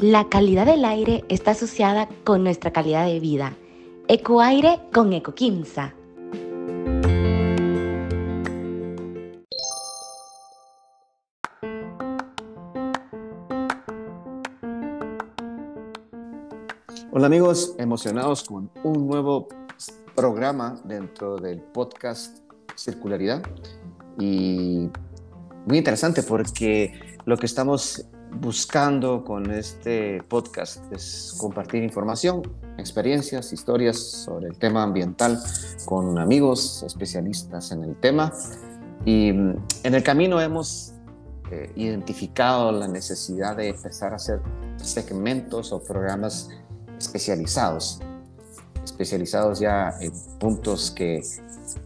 La calidad del aire está asociada con nuestra calidad de vida. Ecoaire con Ecoquimsa. Hola amigos, emocionados con un nuevo programa dentro del podcast Circularidad y muy interesante porque lo que estamos buscando con este podcast es compartir información, experiencias, historias sobre el tema ambiental con amigos especialistas en el tema. Y mm, en el camino hemos eh, identificado la necesidad de empezar a hacer segmentos o programas especializados, especializados ya en puntos que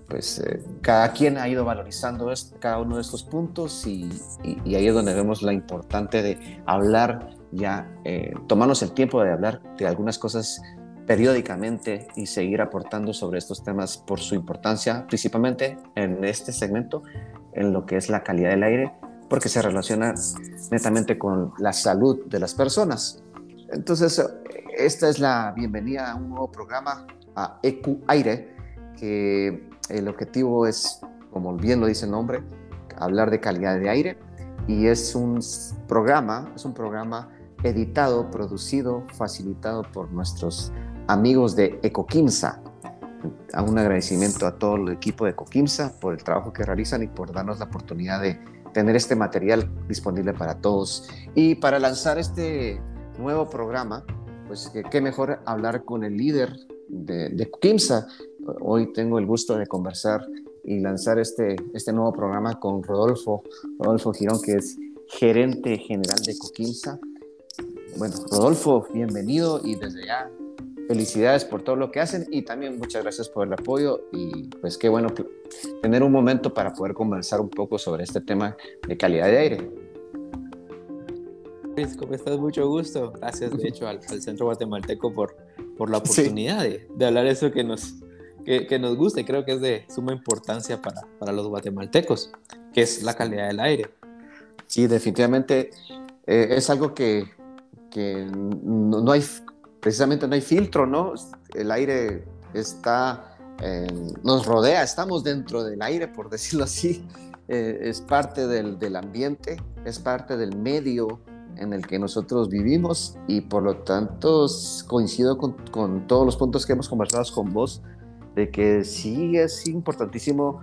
pues eh, cada quien ha ido valorizando cada uno de estos puntos y, ahí es donde vemos la importante de hablar ya, eh, tomarnos el tiempo de hablar de algunas cosas periódicamente y seguir aportando sobre estos temas por su importancia, principalmente en este segmento, en lo que es la calidad del aire, porque se relaciona netamente con la salud de las personas. Entonces, esta es la bienvenida a un nuevo programa, a EQ Aire, que el objetivo es, como bien lo dice el nombre, hablar de calidad de aire y es un programa, es un programa editado, producido, facilitado por nuestros amigos de Ecoquimsa. Un agradecimiento a todo el equipo de Ecoquimsa por el trabajo que realizan y por darnos la oportunidad de tener este material disponible para todos. Y para lanzar este nuevo programa, pues qué mejor hablar con el líder de, de Ecoquimsa, Hoy tengo el gusto de conversar y lanzar este, este nuevo programa con Rodolfo, Rodolfo Girón, que es gerente general de Coquimsa. Bueno, Rodolfo, bienvenido y desde ya felicidades por todo lo que hacen y también muchas gracias por el apoyo y pues qué bueno tener un momento para poder conversar un poco sobre este tema de calidad de aire. Luis, ¿cómo estás? Mucho gusto. Gracias, de hecho, al, Centro Guatemalteco por, por la oportunidad de, de, hablar eso que nos, que, nos gusta y creo que es de suma importancia para, para los guatemaltecos, que es la calidad del aire. Sí, definitivamente eh, es algo que, que no, hay, precisamente no hay filtro, ¿no? El aire está, nos rodea, estamos dentro del aire, por decirlo así, eh, es parte del, del, ambiente, es parte del medio en el que nosotros vivimos y por lo tanto coincido con, con todos los puntos que hemos conversado con vos de que sí es importantísimo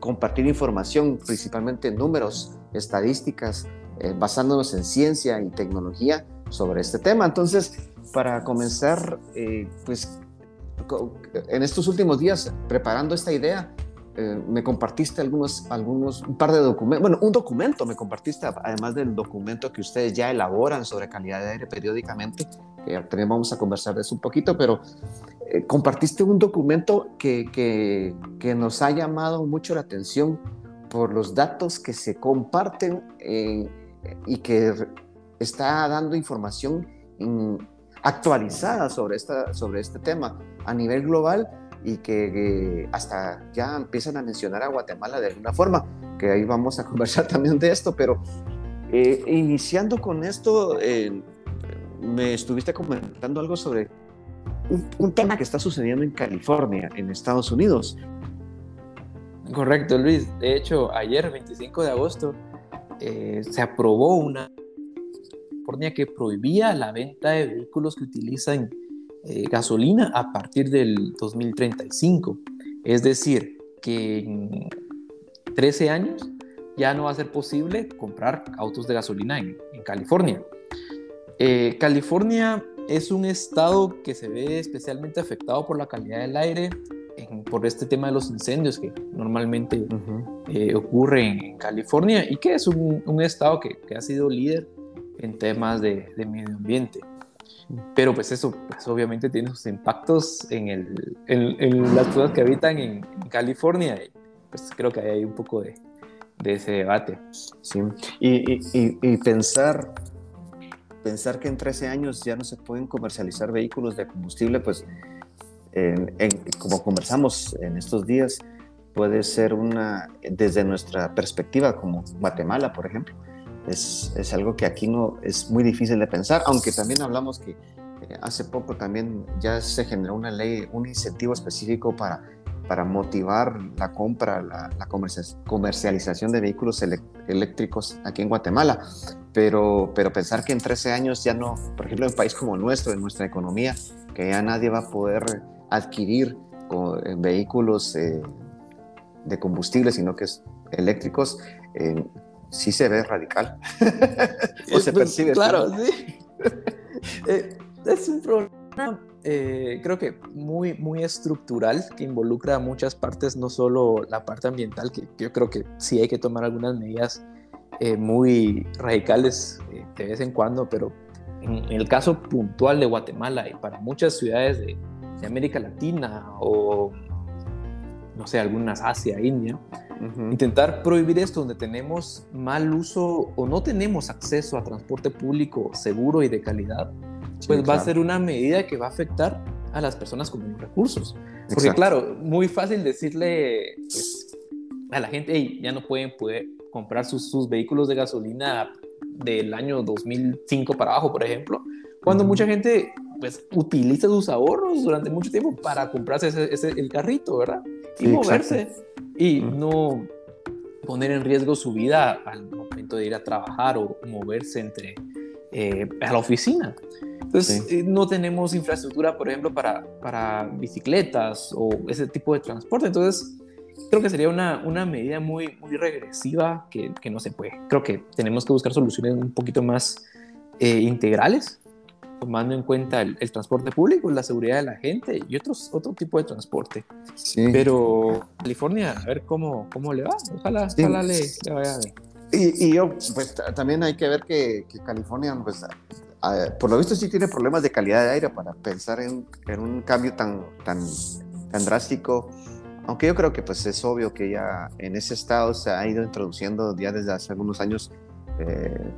compartir información, principalmente números, estadísticas, eh, basándonos en ciencia y tecnología sobre este tema. Entonces, para comenzar, eh, pues en estos últimos días, preparando esta idea, eh, me compartiste algunos, algunos, un par de documentos, bueno, un documento me compartiste, además del documento que ustedes ya elaboran sobre calidad de aire periódicamente, que también vamos a conversar de eso un poquito, pero eh, compartiste un documento que, que, nos ha llamado mucho la atención por los datos que se comparten eh, y que está dando información actualizada sobre, esta, sobre este tema a nivel global y que, hasta ya empiezan a mencionar a Guatemala de alguna forma, que ahí vamos a conversar también de esto, pero eh, iniciando con esto, me estuviste comentando algo sobre un, tema que está sucediendo en California, en Estados Unidos. Correcto, Luis. De hecho, ayer, 25 de agosto, eh, se aprobó una que prohibía la venta de vehículos que utilizan eh, gasolina a partir del 2035. Es decir, que en 13 años ya no va a ser posible comprar autos de gasolina en, California. Eh, California es un estado que se ve especialmente afectado por la calidad del aire, por este tema de los incendios que normalmente eh, ocurren en California y que es un, estado que, ha sido líder en temas de, medio ambiente. Pero pues eso pues, obviamente tiene sus impactos en, el, en, las personas que habitan en, California y pues creo que hay un poco de, de ese debate. Sí. Y, y, y pensar pensar que en 13 años ya no se pueden comercializar vehículos de combustible, pues como conversamos en estos días, puede ser una, desde nuestra perspectiva como Guatemala, por ejemplo, es, es, algo que aquí no es muy difícil de pensar, aunque también hablamos que hace poco también ya se generó una ley, un incentivo específico para, para motivar la compra, la, comercialización de vehículos eléctricos aquí en Guatemala. Pero, pero pensar que en 13 años ya no, por ejemplo, en un país como nuestro, en nuestra economía, que ya nadie va a poder adquirir vehículos eh, de combustible, sino que es eléctricos, eh, sí se ve radical. o se pues, percibe. Claro, sí. Eh, es un problema, eh, creo que muy, muy estructural, que involucra muchas partes, no solo la parte ambiental, que, yo creo que sí hay que tomar algunas medidas eh, muy radicales eh, de vez en cuando, pero en, el caso puntual de Guatemala y para muchas ciudades de, América Latina o, no sé, algunas Asia, India, intentar prohibir esto donde tenemos mal uso o no tenemos acceso a transporte público seguro y de calidad, pues va a ser una medida que va a afectar a las personas con menos recursos. Porque claro, muy fácil decirle pues, a la gente, ya no pueden poder comprar sus, sus, vehículos de gasolina del año 2005 para abajo, por ejemplo, cuando mucha gente pues utiliza sus ahorros durante mucho tiempo para comprarse ese, el carrito, ¿verdad? Y moverse y no poner en riesgo su vida al momento de ir a trabajar o moverse entre eh, a la oficina. Entonces, eh, no tenemos infraestructura, por ejemplo, para, para bicicletas o ese tipo de transporte. Entonces, creo que sería una, una medida muy, muy regresiva que, que, no se puede. Creo que tenemos que buscar soluciones un poquito más eh, integrales, tomando en cuenta el, transporte público, la seguridad de la gente y otros, otro tipo de transporte. Sí. Pero California, a ver cómo, cómo le va. Ojalá, ojalá le, le, vaya bien. Y, y, yo, pues también hay que ver que, que California, pues por lo visto sí tiene problemas de calidad de aire para pensar en, en, un cambio tan, tan, tan drástico. Aunque yo creo que pues es obvio que ya en ese estado se ha ido introduciendo ya desde hace algunos años eh,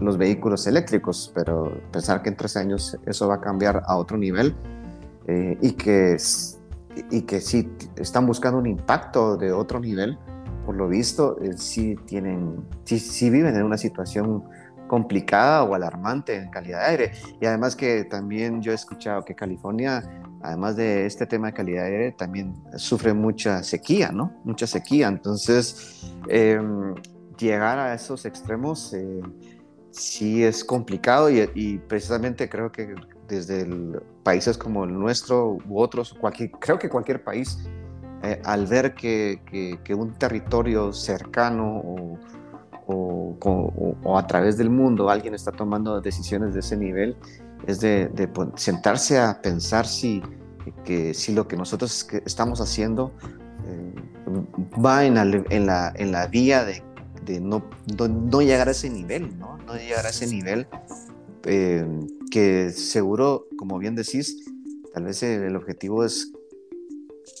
los vehículos eléctricos, pero pensar que en tres años eso va a cambiar a otro nivel eh, y, que, y que sí están buscando un impacto de otro nivel, por lo visto eh, sí tienen, sí, viven en una situación complicada o alarmante en calidad de aire. Y además que también yo he escuchado que California, además de este tema de calidad de aire, también sufre mucha sequía, ¿no? Mucha sequía. Entonces, em, llegar a esos extremos eh, sí es complicado y, precisamente creo que desde países como el nuestro u otros, cualquier, creo que cualquier país, eh, al ver que, que, que, un territorio cercano o o, a través del mundo alguien está tomando decisiones de ese nivel, es de, sentarse a pensar si, que, si lo que nosotros estamos haciendo eh, va en la, en la, en la vía de, de no, no, llegar a ese nivel, ¿no? No llegar a ese nivel eh, que seguro, como bien decís, tal vez el objetivo es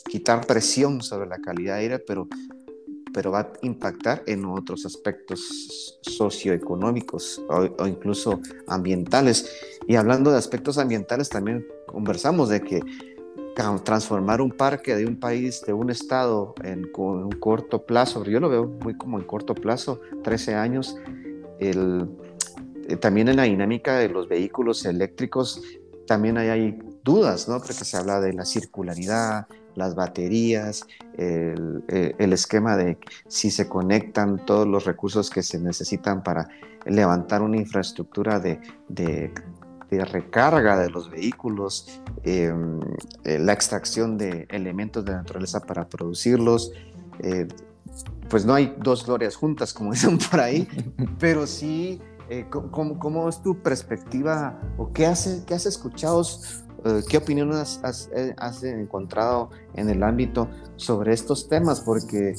quitar presión sobre la calidad de aire, pero pero va a impactar en otros aspectos socioeconómicos o, incluso ambientales. Y hablando de aspectos ambientales, también conversamos de que transformar un parque de un país, de un estado en, un corto plazo, yo lo veo muy como en corto plazo, 13 años, eh, también en la dinámica de los vehículos eléctricos, también hay, hay dudas, ¿no? Porque se habla de la circularidad, las baterías, el, eh, el, esquema de si se conectan todos los recursos que se necesitan para levantar una infraestructura de, recarga de los vehículos, em, eh, la extracción de elementos de naturaleza para producirlos. Eh, pues no hay dos glorias juntas, como dicen por ahí, pero sí, ¿cómo, ¿cómo, es tu perspectiva o qué, hace, qué has escuchado eh, ¿Qué opiniones eh, has, encontrado en el ámbito sobre estos temas? Porque eh,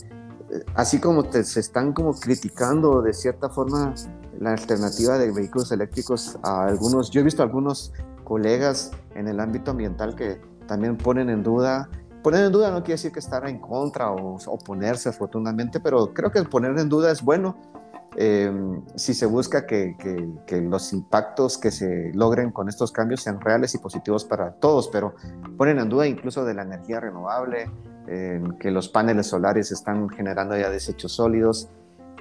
así como se están como criticando de cierta forma la alternativa de vehículos eléctricos a algunos, yo he visto algunos colegas en el ámbito ambiental que también ponen en duda, poner en duda no quiere decir que estar en contra o oponerse afortunadamente, pero creo que poner en duda es bueno Em, si se busca que, los impactos que se logren con estos cambios sean reales y positivos para todos, pero ponen en duda incluso de la energía renovable, que los paneles solares están generando ya desechos sólidos.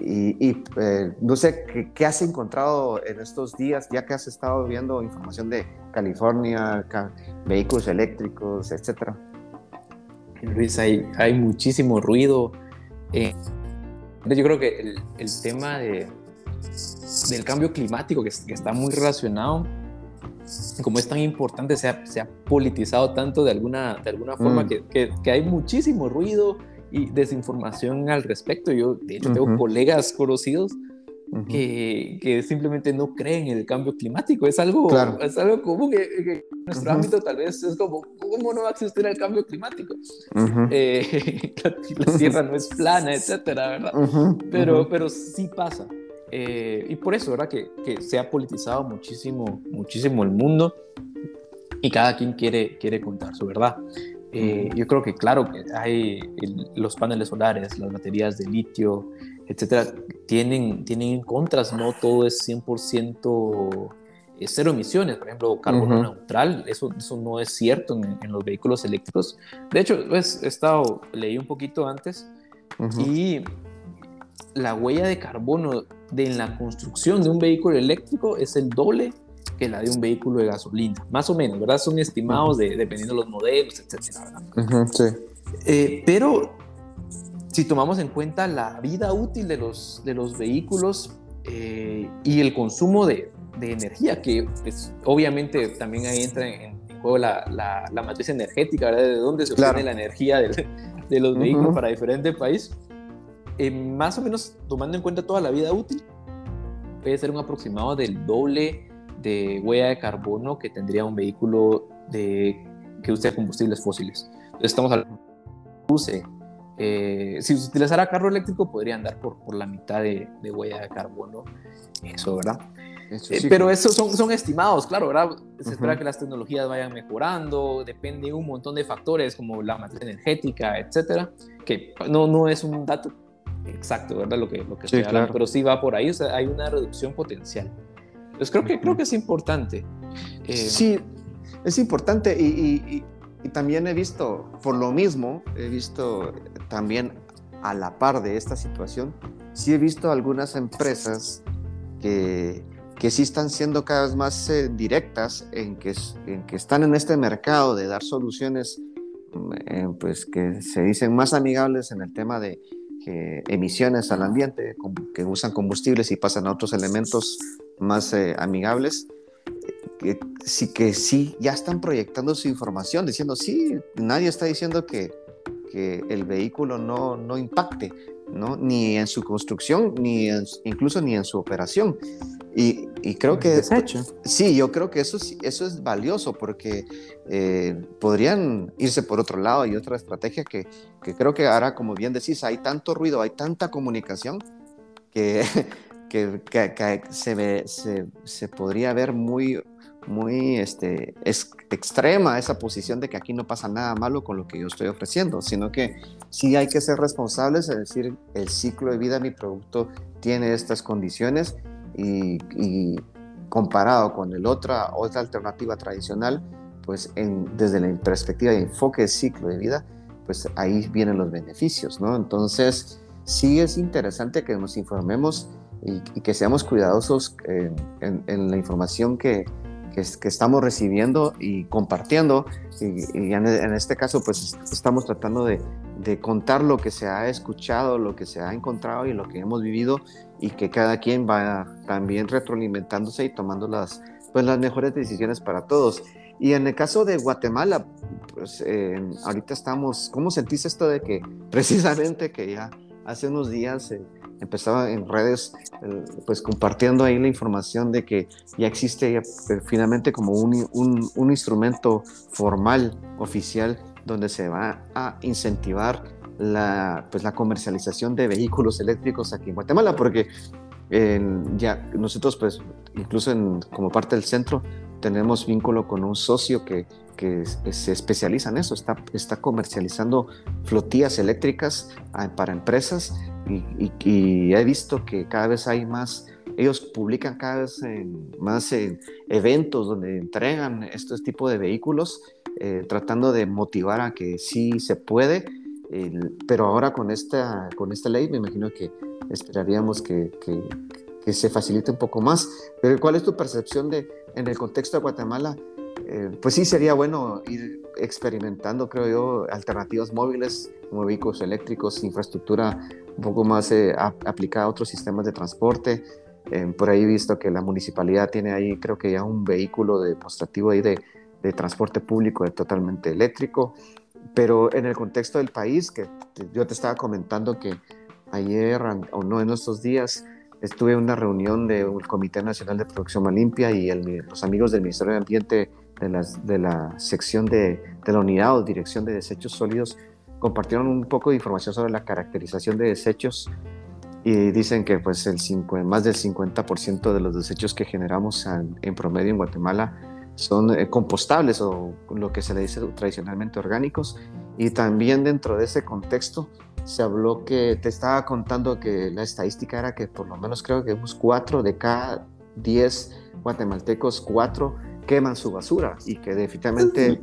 y, eh, no sé ¿qué, ¿qué, has encontrado en estos días, ya que has estado viendo información de California, vehículos eléctricos, etcétera. Luis, hay, hay muchísimo ruido. Eh, yo creo que el, el tema de, del cambio climático, que, que, está muy relacionado, como es tan importante, se ha, se ha politizado tanto de alguna, de alguna forma, mm. que, que, que hay muchísimo ruido y desinformación al respecto. Yo, de hecho, tengo colegas conocidos que, que, simplemente no creen en el cambio climático. Es algo, es algo común que, en nuestro ámbito tal vez es como, ¿cómo no va a existir el cambio climático? Eh, la, Tierra no es plana, etcétera, ¿verdad? pero, pero sí pasa. Eh, y por eso, ¿verdad? Que, que, se ha politizado muchísimo, muchísimo el mundo y cada quien quiere, quiere contar su verdad. Eh, yo creo que claro que hay los paneles solares, las baterías de litio, etcétera, tienen, tienen contras, no todo es 100% eh, cero emisiones, por ejemplo, carbono neutral, eso, eso no es cierto en, los vehículos eléctricos. De hecho, pues, he estado, leí un poquito antes y la huella de carbono de, en la construcción de un vehículo eléctrico es el doble que la de un vehículo de gasolina, más o menos, ¿verdad? Son estimados de, dependiendo de los modelos, etcétera, sí. Eh, pero si tomamos en cuenta la vida útil de los, de los vehículos eh, y el consumo de, de energía, que pues, obviamente también ahí entra en, juego la, la, matriz energética, ¿verdad? De dónde se obtiene la energía de, de los vehículos para diferentes países. Eh, más o menos tomando en cuenta toda la vida útil, puede ser un aproximado del doble de huella de carbono que tendría un vehículo de, que use combustibles fósiles. Entonces estamos hablando use. Eh, si se utilizara carro eléctrico podría andar por, por la mitad de, de huella de carbono. Eso, ¿verdad? Eh, pero esos son, son estimados, claro, ¿verdad? Se espera que las tecnologías vayan mejorando, depende de un montón de factores como la matriz energética, etcétera, que no, no es un dato exacto, ¿verdad? Lo que, lo que estoy hablando, pero sí va por ahí, o sea, hay una reducción potencial. Pues creo que, creo que es importante. Eh, sí, es importante y, y, también he visto, por lo mismo, he visto también a la par de esta situación, sí he visto algunas empresas que, que sí están siendo cada vez más eh, directas en que, en que están en este mercado de dar soluciones mm, eh, pues que se dicen más amigables en el tema de emisiones al ambiente, que usan combustibles y pasan a otros elementos más eh, amigables, sí, que sí, ya están proyectando su información, diciendo, sí, nadie está diciendo que, que el vehículo no, no impacte, ¿no? ni en su construcción, ni incluso ni en su operación. Y, y creo que... Sí, yo creo que eso, eso es valioso porque eh, podrían irse por otro lado y otra estrategia que, que creo que ahora, como bien decís, hay tanto ruido, hay tanta comunicación que que, se, ve, se, se, podría ver muy, muy este, es, extrema esa posición de que aquí no pasa nada malo con lo que yo estoy ofreciendo, sino que sí hay que ser responsables, es decir, el ciclo de vida de mi producto tiene estas condiciones y, comparado con el otra, otra alternativa tradicional, pues en, desde la perspectiva de enfoque de ciclo de vida, pues ahí vienen los beneficios, ¿no? Entonces, sí es interesante que nos informemos y, que seamos cuidadosos eh, en, la información que, que, estamos recibiendo y compartiendo. Y, en, este caso, pues estamos tratando de, de, contar lo que se ha escuchado, lo que se ha encontrado y lo que hemos vivido y que cada quien va también retroalimentándose y tomando las, pues, las mejores decisiones para todos. Y en el caso de Guatemala, pues eh, ahorita estamos, ¿cómo sentís esto de que precisamente que ya hace unos días empezaba en redes, eh, pues compartiendo ahí la información de que ya existe eh, finalmente como un, un, instrumento formal, oficial, donde se va a incentivar la, pues la comercialización de vehículos eléctricos aquí en Guatemala, porque ya nosotros, pues, incluso en, como parte del centro, tenemos vínculo con un socio que, que se especializa en eso, está, está comercializando flotillas eléctricas ah, para empresas y, he visto que cada vez hay más, ellos publican cada vez más eventos donde entregan estos tipos de vehículos, eh, tratando de motivar a que sí se puede, pero ahora con esta, con esta ley me imagino que esperaríamos que, que, que, se facilite un poco más. Pero ¿cuál es tu percepción de, en el contexto de Guatemala? Eh, pues sí, sería bueno ir experimentando, creo yo, alternativas móviles como vehículos eléctricos, infraestructura un poco más eh, aplicada a otros sistemas de transporte. Eh, por ahí he visto que la municipalidad tiene ahí, creo que ya un vehículo demostrativo ahí de, de transporte público totalmente eléctrico. Pero en el contexto del país, que yo te estaba comentando que ayer o no en estos días estuve en una reunión del Comité Nacional de Producción Más Limpia y los amigos del Ministerio de Ambiente de, las, de la sección de, de, la unidad o dirección de desechos sólidos compartieron un poco de información sobre la caracterización de desechos y dicen que pues el más del 50% de los desechos que generamos en promedio en Guatemala son eh, compostables o lo que se le dice tradicionalmente orgánicos. Y también dentro de ese contexto se habló que te estaba contando que la estadística era que por lo menos creo que unos 4 de cada 10 guatemaltecos, 4 queman su basura y que definitivamente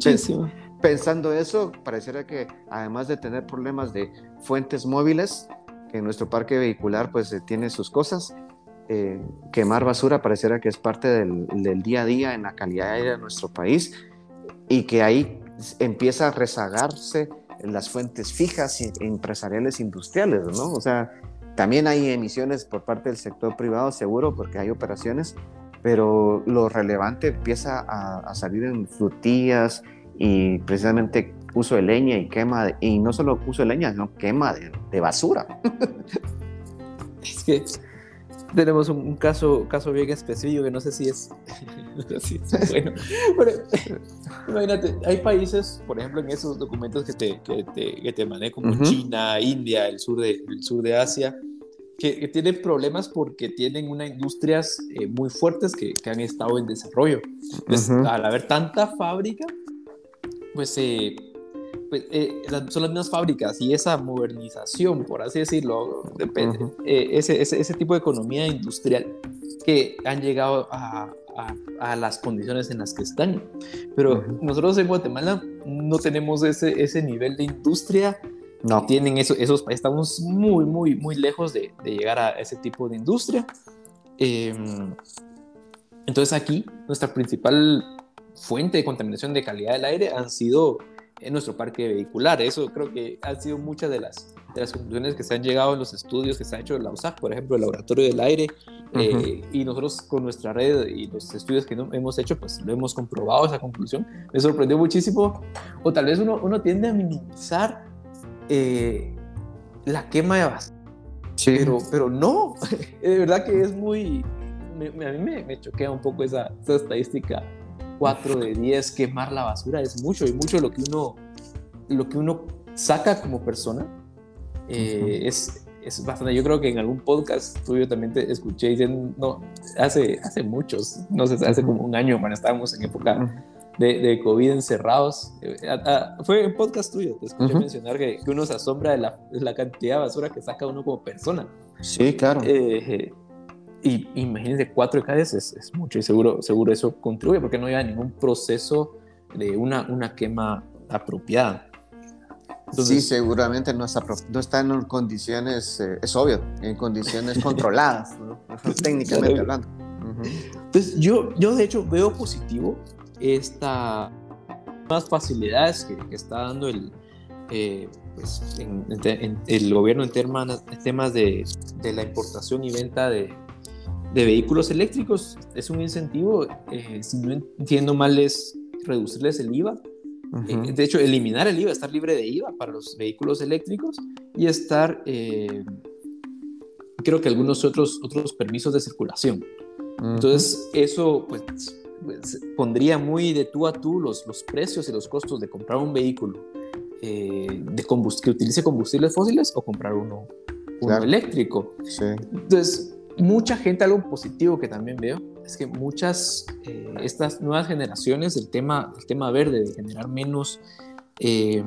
pensando eso, pareciera que además de tener problemas de fuentes móviles, que nuestro parque vehicular pues eh, tiene sus cosas, eh, quemar basura pareciera que es parte del, día a día en la calidad de aire de nuestro país y que ahí empieza a rezagarse las fuentes fijas y empresariales industriales, ¿no? O sea, también hay emisiones por parte del sector privado, seguro, porque hay operaciones, pero lo relevante empieza a, salir en frutillas y precisamente uso de leña y quema, y no solo uso de leña, sino quema de, de basura. Es que tenemos un, caso, caso bien específico que no sé si es, bueno. imagínate, hay países, por ejemplo, en esos documentos que te, que te, que te mandé, como China, India, el sur de, el sur de Asia, que, tienen problemas porque tienen unas industrias eh, muy fuertes que, que, han estado en desarrollo. al haber tanta fábrica, pues eh, pues, eh, son las mismas fábricas y esa modernización, por así decirlo, depende, eh, ese, ese, ese, tipo de economía industrial que han llegado a, a, las condiciones en las que están. Pero nosotros en Guatemala no tenemos ese, ese nivel de industria. No. Tienen eso, esos países, estamos muy, muy, muy lejos de, de llegar a ese tipo de industria. Em, entonces aquí nuestra principal fuente de contaminación de calidad del aire han sido en nuestro parque vehicular. Eso creo que han sido muchas de las, de las conclusiones que se han llegado en los estudios que se han hecho en la USAC, por ejemplo, el Laboratorio del Aire, eh, y nosotros con nuestra red y los estudios que hemos hecho, pues lo hemos comprobado esa conclusión. Me sorprendió muchísimo, o tal vez uno, uno tiende a minimizar eh, la quema de basura. Sí. Pero, pero no, de verdad que es muy, a mí me, me choquea un poco esa, esa estadística 4 de 10 quemar la basura es mucho y mucho lo que uno, lo que uno saca como persona eh, es, es bastante. Yo creo que en algún podcast tuyo también te escuché diciendo, no, hace, hace muchos, no sé, hace como un año cuando estábamos en época de, de COVID encerrados. Eh, fue en podcast tuyo, te escuché mencionar que, que, uno se asombra de la, la, cantidad de basura que saca uno como persona. Sí, claro. Eh, y imagínense, cuatro de es, es, mucho y seguro, seguro eso contribuye porque no hay ningún proceso de una, una quema apropiada. sí, seguramente no está, no está en condiciones, eh, es obvio, en condiciones controladas, técnicamente hablando. Entonces, yo, yo de hecho veo positivo esta más facilidades que, está dando el, eh, pues, en, el gobierno en, en temas de, de, la importación y venta de, de vehículos eléctricos. Es un incentivo, eh, si no entiendo mal, es reducirles el IVA. Eh, de hecho, eliminar el IVA, estar libre de IVA para los vehículos eléctricos y estar, eh, creo que algunos otros, otros permisos de circulación. Entonces, eso pues, pues, pondría muy de tú a tú los, los precios y los costos de comprar un vehículo de que utilice combustibles fósiles o comprar uno, eléctrico. Sí. Entonces, mucha gente, algo positivo que también veo, es que muchas, eh, estas nuevas generaciones, el tema, el tema verde, de generar menos, eh,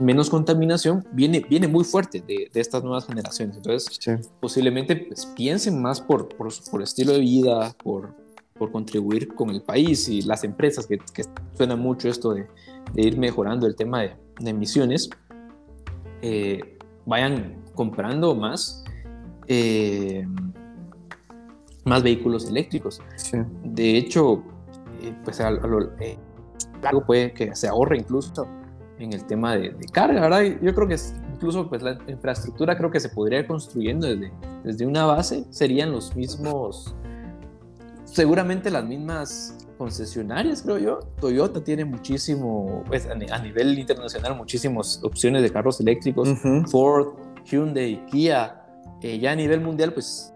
menos contaminación, viene, viene muy fuerte de, de estas nuevas generaciones. Entonces, posiblemente pues, piensen más por, por, por, estilo de vida, por, por contribuir con el país y las empresas, que, que suena mucho esto de, de, ir mejorando el tema de, de emisiones, eh, vayan comprando más. Eh, más vehículos eléctricos. De hecho, eh, pues a, lo eh, largo puede que se ahorre incluso en el tema de, carga, ¿verdad? Yo creo que incluso pues la infraestructura creo que se podría ir construyendo desde, desde una base, serían los mismos, seguramente las mismas concesionarias, creo yo. Toyota tiene muchísimo, pues a, nivel internacional, muchísimas opciones de carros eléctricos. Ford, Hyundai, Kia, eh, ya a nivel mundial, pues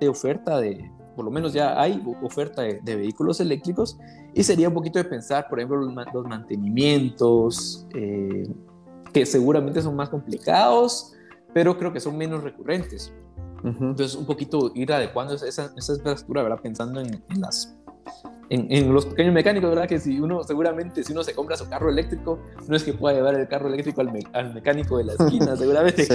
de oferta de, por lo menos ya hay oferta de, vehículos eléctricos y sería un poquito de pensar, por ejemplo, los, mantenimientos, eh, que seguramente son más complicados, pero creo que son menos recurrentes. Entonces, un poquito ir adecuando esa, esa infraestructura, ¿verdad? Pensando en, en las en, los pequeños mecánicos, ¿verdad? Que si uno, seguramente, si uno se compra su carro eléctrico, no es que pueda llevar el carro eléctrico al, al mecánico de la esquina, seguramente sí.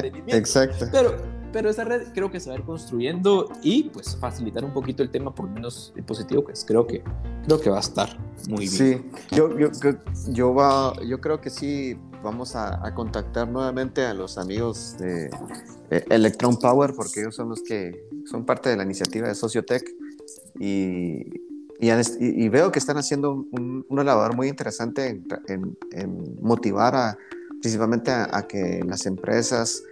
que Exacto. Pero, pero esa red creo que se va a ir construyendo y pues facilitar un poquito el tema, por menos positivo, pues creo que, creo que va a estar muy bien. Sí, yo, yo, yo, va, yo creo que sí vamos a, a, contactar nuevamente a los amigos de Electron Power porque ellos son los que son parte de la iniciativa de Sociotech y, y, veo que están haciendo un, una labor muy interesante en, motivar a, principalmente a, que las empresas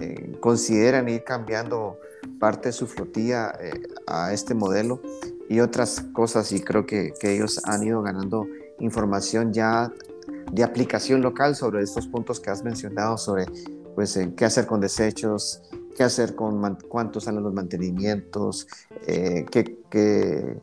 eh, consideren ir cambiando parte de su flotilla eh, a este modelo y otras cosas y creo que, ellos han ido ganando información ya de aplicación local sobre estos puntos que has mencionado sobre pues eh, qué hacer con desechos, qué hacer con cuántos salen los mantenimientos, qué,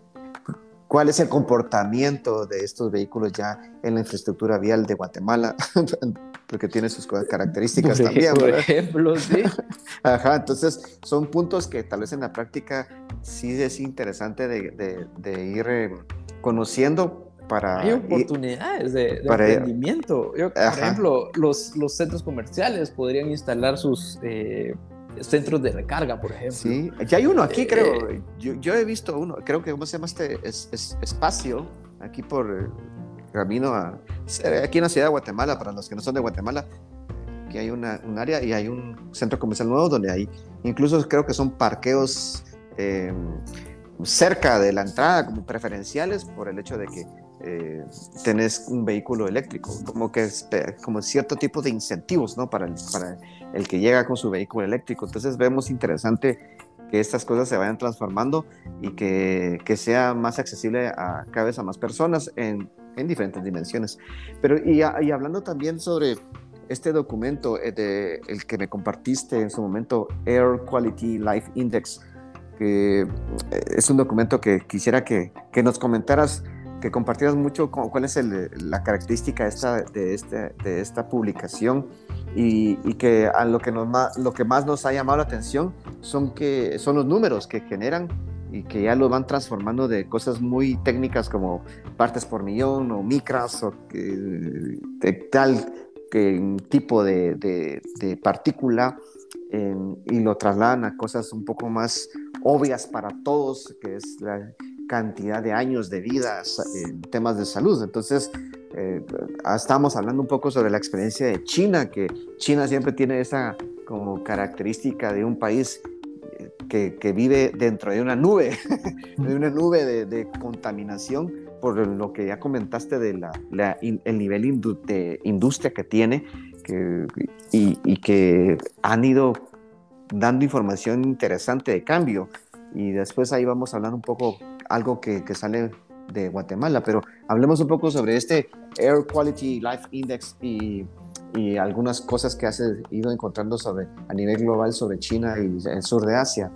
cuál es el comportamiento de estos vehículos ya en la infraestructura vial de Guatemala, porque tiene sus características también. Por ejemplo, sí. Ajá, entonces son puntos que tal vez en la práctica sí es interesante de, de, ir eh, conociendo para... Hay oportunidades de, de emprendimiento. por ejemplo, los, los centros comerciales podrían instalar sus... Eh, centros de recarga, por ejemplo. Sí, ya hay uno aquí, eh, creo. Yo, yo, he visto uno, creo que, ¿cómo se llama este es, espacio? Aquí por el camino a. Aquí en la ciudad de Guatemala, para los que no son de Guatemala, aquí hay una, un área y hay un centro comercial nuevo donde hay, incluso creo que son parqueos em, cerca de la entrada, como preferenciales, por el hecho de que eh, tenés un vehículo eléctrico, como que es como cierto tipo de incentivos, ¿no? Para el, para el que llega con su vehículo eléctrico. Entonces vemos interesante que estas cosas se vayan transformando y que, que sea más accesible a cada vez a más personas en, en diferentes dimensiones. Pero y, y, hablando también sobre este documento, eh, de, el que me compartiste en su momento, Air Quality Life Index, que eh, es un documento que quisiera que, que nos comentaras que compartieras mucho cuál es la característica esta, de, este, de esta publicación y, que a lo que, nos, lo que más nos ha llamado la atención son, que, son los números que generan y que ya lo van transformando de cosas muy técnicas como partes por millón o micras o de tal que, tipo de, de, partícula y lo trasladan a cosas un poco más obvias para todos, que es la cantidad de años de vida en temas de salud. Entonces, eh, estamos hablando un poco sobre la experiencia de China, que China siempre tiene esa como característica de un país eh, que, vive dentro de una nube, de una nube de, contaminación, por lo que ya comentaste de la, el nivel de industria que tiene que, y, y que han ido dando información interesante de cambio. Y después ahí vamos a hablar un poco algo que, que sale de Guatemala, pero hablemos un poco sobre este Air Quality Life Index y, y, algunas cosas que has ido encontrando sobre, a nivel global sobre China y el sur de Asia.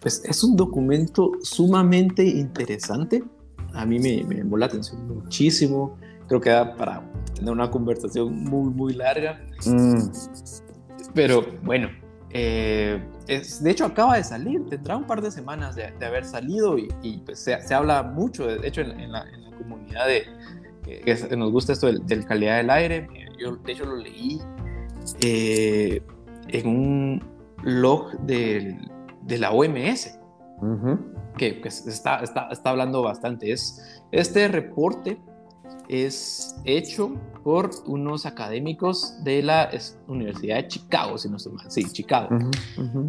Pues es un documento sumamente interesante. A mí me, me llamó la atención muchísimo. Creo que da para tener una conversación muy, muy larga. Mm. Pero bueno, eh, es, de hecho, acaba de salir, tendrá un par de semanas de, haber salido y, pues se, se, habla mucho, de hecho, en, la, comunidad de que, nos gusta esto del, calidad del aire. Yo, de hecho, lo leí eh, en un log de la OMS, que pues, está, está, está, hablando bastante. Es este reporte es hecho por unos académicos de la Universidad de Chicago, si no estoy mal. Sí, Chicago.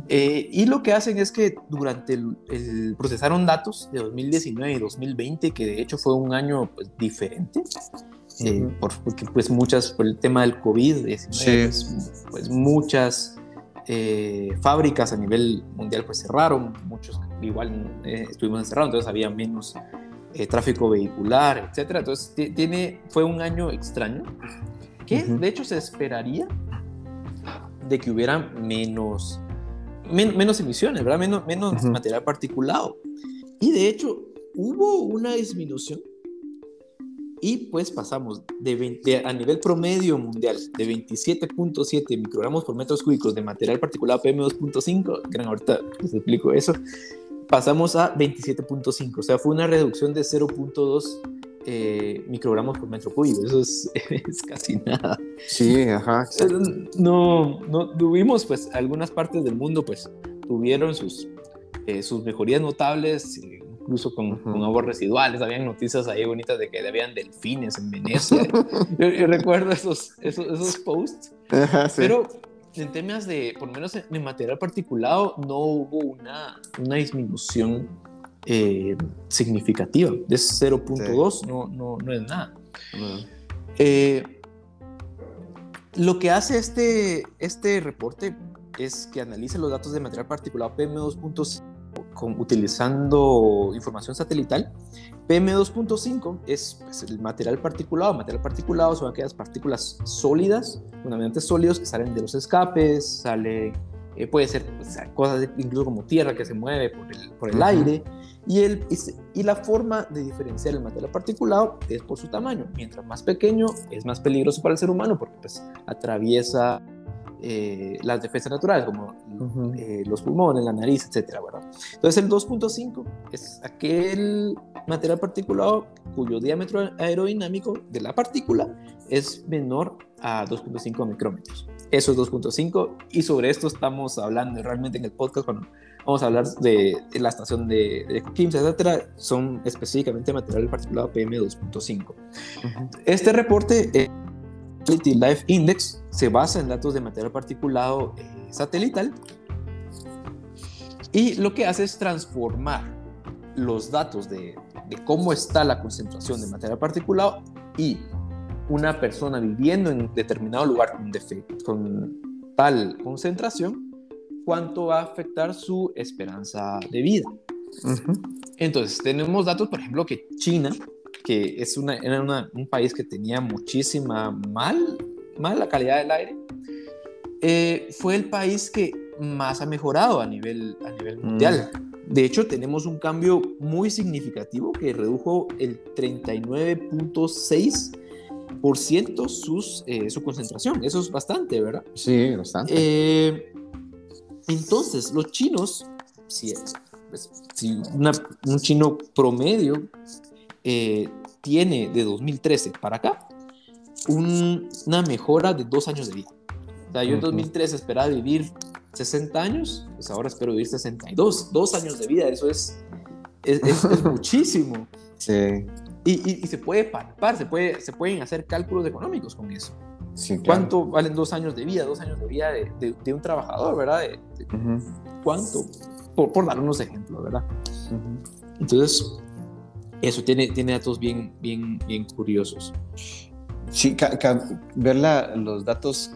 Eh, y lo que hacen es que durante el, procesaron datos de 2019 y 2020, que de hecho fue un año pues, diferente. Eh, porque pues muchas, por el tema del COVID-19, pues, pues, muchas eh, fábricas a nivel mundial pues cerraron, muchos igual estuvimos encerrados, entonces había menos eh, tráfico vehicular, etcétera. Entonces, tiene, fue un año extraño, que de hecho se esperaría de que hubiera menos, menos emisiones, ¿verdad? Menos, menos material particulado. Y de hecho, hubo una disminución y pues pasamos de, a nivel promedio mundial de 27.7 microgramos por metros cúbicos de material particulado PM2.5, que ahorita les explico eso, pasamos a 27.5, o sea, fue una reducción de 0.2 eh, microgramos por metro cúbico, eso es, casi nada. Sí, ajá. No, no tuvimos, pues, algunas partes del mundo, pues, tuvieron sus, eh, sus mejorías notables, incluso con, con, aguas residuales, habían noticias ahí bonitas de que habían delfines en Venecia. yo, recuerdo esos, esos, esos posts, ajá, sí. pero en temas de, por lo menos en, material particulado, no hubo una, una disminución eh, significativa. De 0.2 no, no, no, es nada. Eh, lo que hace este, este reporte es que analiza los datos de material particulado PM2.5 utilizando información satelital PM2.5 es pues, el material particulado. Material particulado son aquellas partículas sólidas, fundamentalmente sólidos que salen de los escapes, sale, eh, puede ser pues, cosas incluso como tierra que se mueve por el, por el aire. Y, el, y, la forma de diferenciar el material particulado es por su tamaño. Mientras más pequeño, es más peligroso para el ser humano porque pues, atraviesa eh, las defensas naturales, como eh, los pulmones, la nariz, etcétera, ¿verdad? Entonces el 2.5 es aquel material particulado cuyo diámetro aerodinámico de la partícula es menor a 2.5 micrómetros. Eso es 2.5 y sobre esto estamos hablando realmente en el podcast cuando vamos a hablar de, la estación de, de Kimsa, etcétera, son específicamente material particulado PM2.5. Este reporte... Eh, Life Index se basa en datos de material particulado eh, satelital y lo que hace es transformar los datos de, cómo está la concentración de material particulado y una persona viviendo en determinado lugar con, con tal concentración, cuánto va a afectar su esperanza de vida. Entonces, tenemos datos, por ejemplo, que China que es una, era un país que tenía muchísima mal, mala calidad del aire, eh, fue el país que más ha mejorado a nivel, a nivel mm. mundial. De hecho, tenemos un cambio muy significativo que redujo el 39.6% sus, eh, su concentración. Eso es bastante, ¿verdad? Sí, bastante. Eh, entonces, los chinos, si, pues, si un chino promedio eh, tiene de 2013 para acá una mejora de dos años de vida. O sea, yo en 2013 esperaba vivir 60 años, pues ahora espero vivir 62, dos años de vida, eso es, es, muchísimo. Sí. Y, y, se puede palpar, se, puede, se pueden hacer cálculos económicos con eso. Sí, ¿Cuánto valen dos años de vida, dos años de vida de, de, un trabajador, verdad? ¿Cuánto? Por, por, dar unos ejemplos, ¿verdad? Entonces, eso tiene, tiene datos bien, bien, bien curiosos. Sí, ver los datos,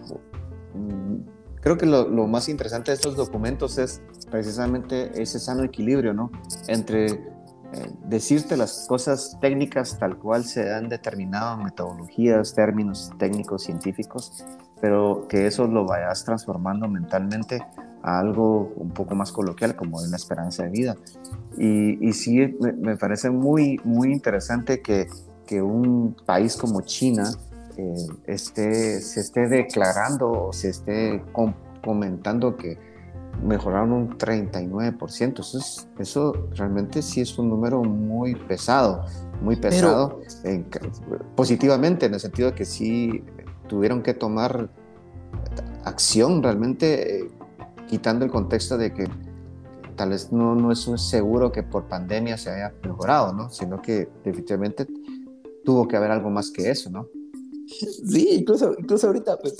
mm, creo que lo, más interesante de estos documentos es precisamente ese sano equilibrio, ¿no? Entre eh, decirte las cosas técnicas tal cual se han determinado, metodologías, términos técnicos, científicos, pero que eso lo vayas transformando mentalmente a algo un poco más coloquial como es la esperanza de vida. Y, y sí, me, parece muy, muy interesante que, que un país como China eh, esté, se esté declarando o se esté comentando que mejoraron un 39%. Eso, eso realmente sí es un número muy pesado, muy pesado positivamente, en el sentido de que sí tuvieron que tomar acción realmente eh, quitando el contexto de que tal vez no, no es un seguro que por pandemia se haya mejorado, ¿no? sino que definitivamente tuvo que haber algo más que eso, ¿no? Sí, incluso, incluso ahorita, pues,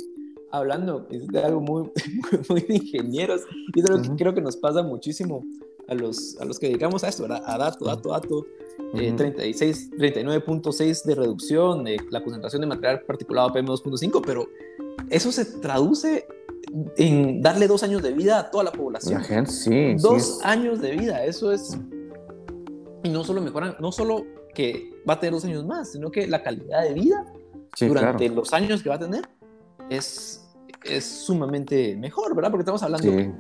hablando de algo muy, muy, de ingenieros, y creo, que, creo que nos pasa muchísimo a los, a los que dedicamos a esto, ¿verdad? A dato, dato, dato. 36, 39.6 de reducción de la concentración de material particulado PM2.5, pero eso se traduce en darle dos años de vida a toda la población. gente, sí. Dos años de vida, eso es. Y no solo mejoran, no solo que va a tener dos años más, sino que la calidad de vida durante los años que va a tener es, es sumamente mejor, ¿verdad? Porque estamos hablando. Sí.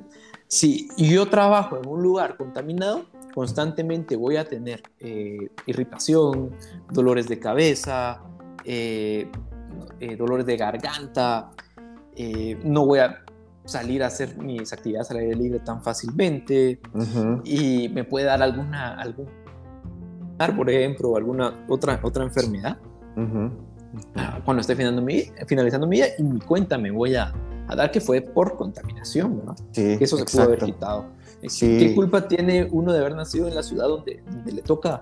Si yo trabajo en un lugar contaminado, constantemente voy a tener eh, irritación, dolores de cabeza, eh, eh, dolores de garganta, no voy a salir a hacer mis actividades al aire libre tan fácilmente y me puede dar alguna, algún, por ejemplo, alguna otra, otra enfermedad. Ah, cuando esté finalizando mi, finalizando mi vida y mi cuenta me voy a, a dar que fue por contaminación, ¿verdad? Sí, que eso se pudo haber quitado. ¿Qué culpa tiene uno de haber nacido en la ciudad donde, donde le toca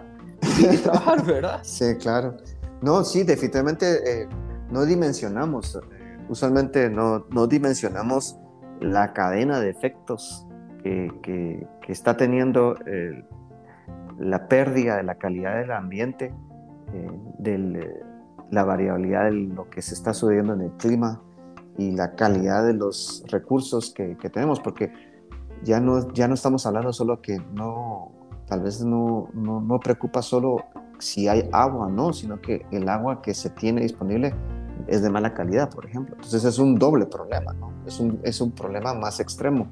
trabajar, verdad? Sí, claro. No, sí, definitivamente eh, no dimensionamos, eh, usualmente no, no dimensionamos la cadena de efectos que, que, está teniendo eh, la pérdida de la calidad del ambiente, de la variabilidad de lo que se está sucediendo en el clima y la calidad de los recursos que, que tenemos, porque ya no, ya no estamos hablando solo que no, tal vez no, no, no preocupa solo si hay agua, no, sino que el agua que se tiene disponible es de mala calidad, por ejemplo. Entonces es un doble problema, ¿no? Es un, es un problema más extremo.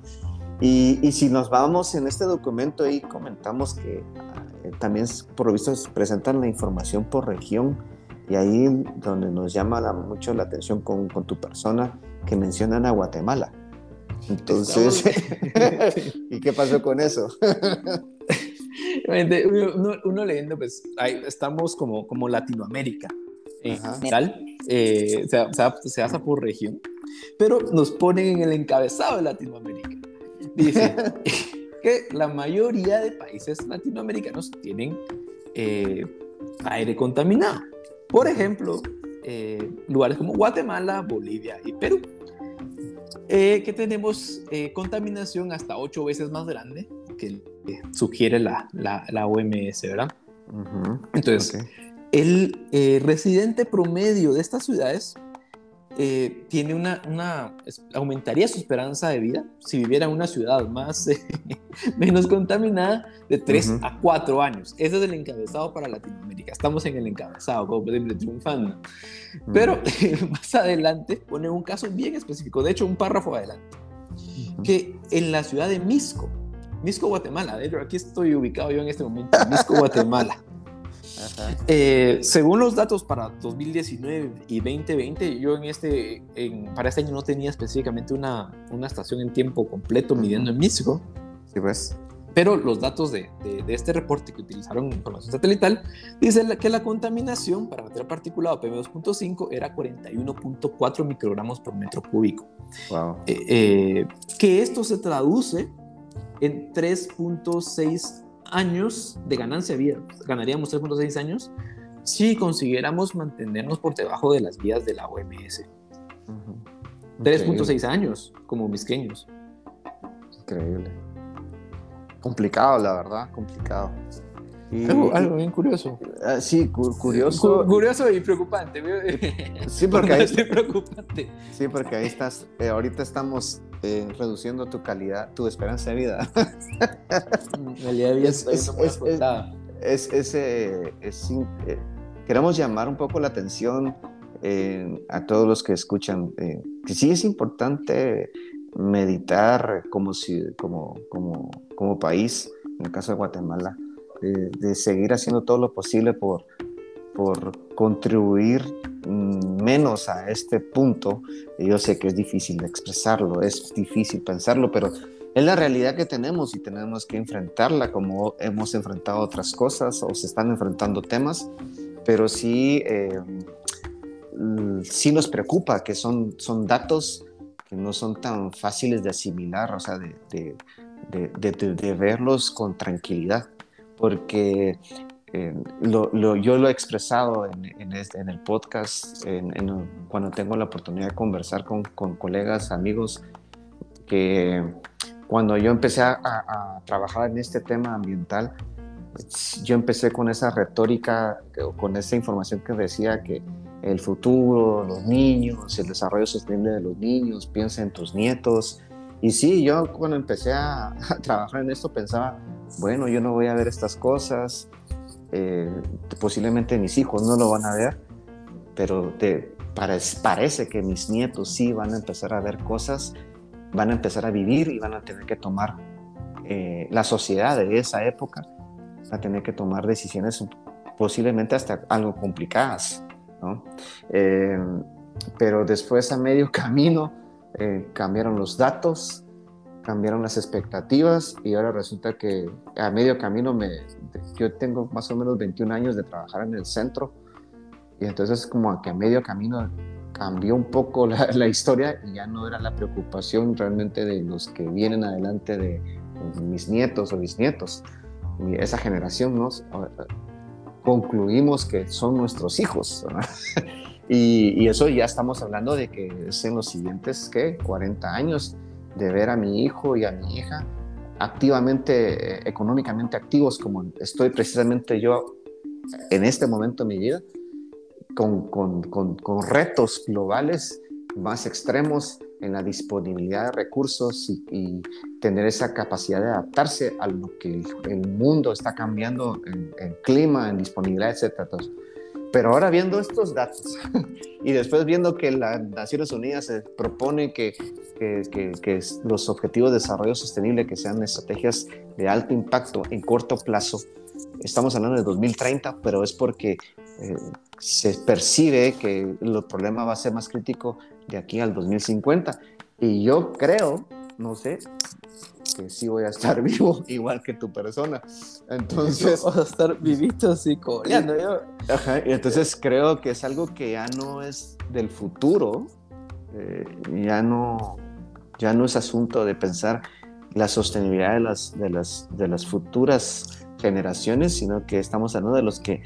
Y, y, si nos vamos en este documento y comentamos que eh, también por lo visto presentan la información por región y ahí donde nos llama mucho la atención con, con tu persona que mencionan a Guatemala. Entonces, ¿y qué pasó con eso? uno, leyendo, pues ahí estamos como, como Latinoamérica en general, eh, se, se, hace por región, pero nos ponen en el encabezado de Latinoamérica. Dice que la mayoría de países latinoamericanos tienen eh, aire contaminado. Por ejemplo, eh, lugares como Guatemala, Bolivia y Perú. Eh, que tenemos eh, contaminación hasta ocho veces más grande que sugiere la, la, OMS, ¿verdad? Entonces, el eh, residente promedio de estas ciudades eh, tiene una, una, aumentaría su esperanza de vida si viviera en una ciudad más, eh, menos contaminada de 3 a 4 años. Ese es el encabezado para Latinoamérica. Estamos en el encabezado, como siempre triunfando. Pero más adelante pone un caso bien específico, de hecho un párrafo adelante, que en la ciudad de Misco, Misco, Guatemala, de hecho aquí estoy ubicado yo en este momento, Misco, Guatemala. Eh, según los datos para 2019 y 2020, yo en este, para este año no tenía específicamente una, una estación en tiempo completo midiendo en México. Sí, pues. Pero los datos de, de, este reporte que utilizaron información satelital dicen que la contaminación para material particulado PM2.5 era 41.4 microgramos por metro cúbico. Wow. Eh, eh, que esto se traduce en 3.6 años de ganancia vida, ganaríamos 3.6 años si consiguiéramos mantenernos por debajo de las vías de la OMS. 3.6 años como misqueños. Increíble. Complicado, la verdad, complicado. algo, bien curioso. Ah, sí, curioso. curioso y preocupante. Sí, porque ahí, preocupante. Sí, porque ahí estás. Eh, ahorita estamos eh, reduciendo tu calidad, tu esperanza de vida. de es, es, es, eh, queremos llamar un poco la atención a todos los que escuchan que sí es importante meditar como, si, como, como, como país, en el caso de Guatemala, de, seguir haciendo todo lo posible por, por contribuir mm, menos a este punto. Yo sé que es difícil expresarlo, es difícil pensarlo, pero es la realidad que tenemos y tenemos que enfrentarla como hemos enfrentado otras cosas o se están enfrentando temas, pero sí, eh, sí nos preocupa que son, son datos que no son tan fáciles de asimilar, o sea, de, de, de, de verlos con tranquilidad porque yo lo he expresado en, este, en el podcast, cuando tengo la oportunidad de conversar con, con, colegas, amigos, que cuando yo empecé a, a, trabajar en este tema ambiental, yo empecé con esa retórica, con esa información que decía que el futuro, los niños, el desarrollo sostenible de los niños, piensa en tus nietos. Y sí, yo cuando empecé a, a trabajar en esto pensaba, bueno, yo no voy a ver estas cosas, eh, posiblemente mis hijos no lo van a ver, pero te, parece que mis nietos sí van a empezar a ver cosas, van a empezar a vivir y van a tener que tomar, eh, la sociedad de esa época va a tener que tomar decisiones posiblemente hasta algo complicadas, ¿no? Eh, pero después a medio camino cambiaron los datos, cambiaron las expectativas y ahora resulta que a medio camino me, yo tengo más o menos 21 años de trabajar en el centro y entonces como que a medio camino cambió un poco la, historia y ya no era la preocupación realmente de los que vienen adelante de, mis nietos o bisnietos, esa generación, ¿no? concluimos que son nuestros hijos. y, y, eso ya estamos hablando de que es en los siguientes, ¿qué? 40 años de ver a mi hijo y a mi hija activamente, eh, económicamente activos, como estoy precisamente yo en este momento de mi vida, con, con, con, con retos globales más extremos en la disponibilidad de recursos y, tener esa capacidad de adaptarse a lo que el, mundo está cambiando en, clima, en disponibilidad, etc. Pero ahora viendo estos datos y después viendo que las Naciones Unidas se propone que, que, que, los objetivos de desarrollo sostenible que sean estrategias de alto impacto en corto plazo, estamos hablando de 2030, pero es porque eh, se percibe que el problema va a ser más crítico de aquí al 2050. Y yo creo, no sé, que sí voy a estar vivo igual que tu persona. Entonces... Vamos a estar vivitos y coreando. Yo. Ajá, y entonces creo que es algo que ya no es del futuro, eh, ya, no, ya no es asunto de pensar la sostenibilidad de las, de las, de las futuras generaciones, sino que estamos hablando de los que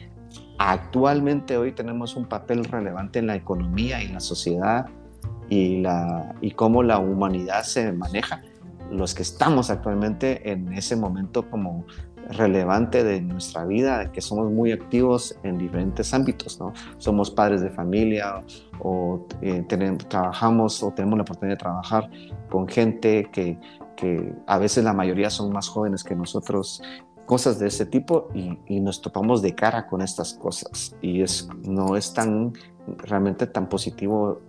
actualmente hoy tenemos un papel relevante en la economía y la sociedad y, la, y cómo la humanidad se maneja los que estamos actualmente en ese momento como relevante de nuestra vida, que somos muy activos en diferentes ámbitos, ¿no? Somos padres de familia o eh, tenemos, trabajamos o tenemos la oportunidad de trabajar con gente que, que, a veces la mayoría son más jóvenes que nosotros, cosas de ese tipo y, y nos topamos de cara con estas cosas y es, no es tan realmente tan positivo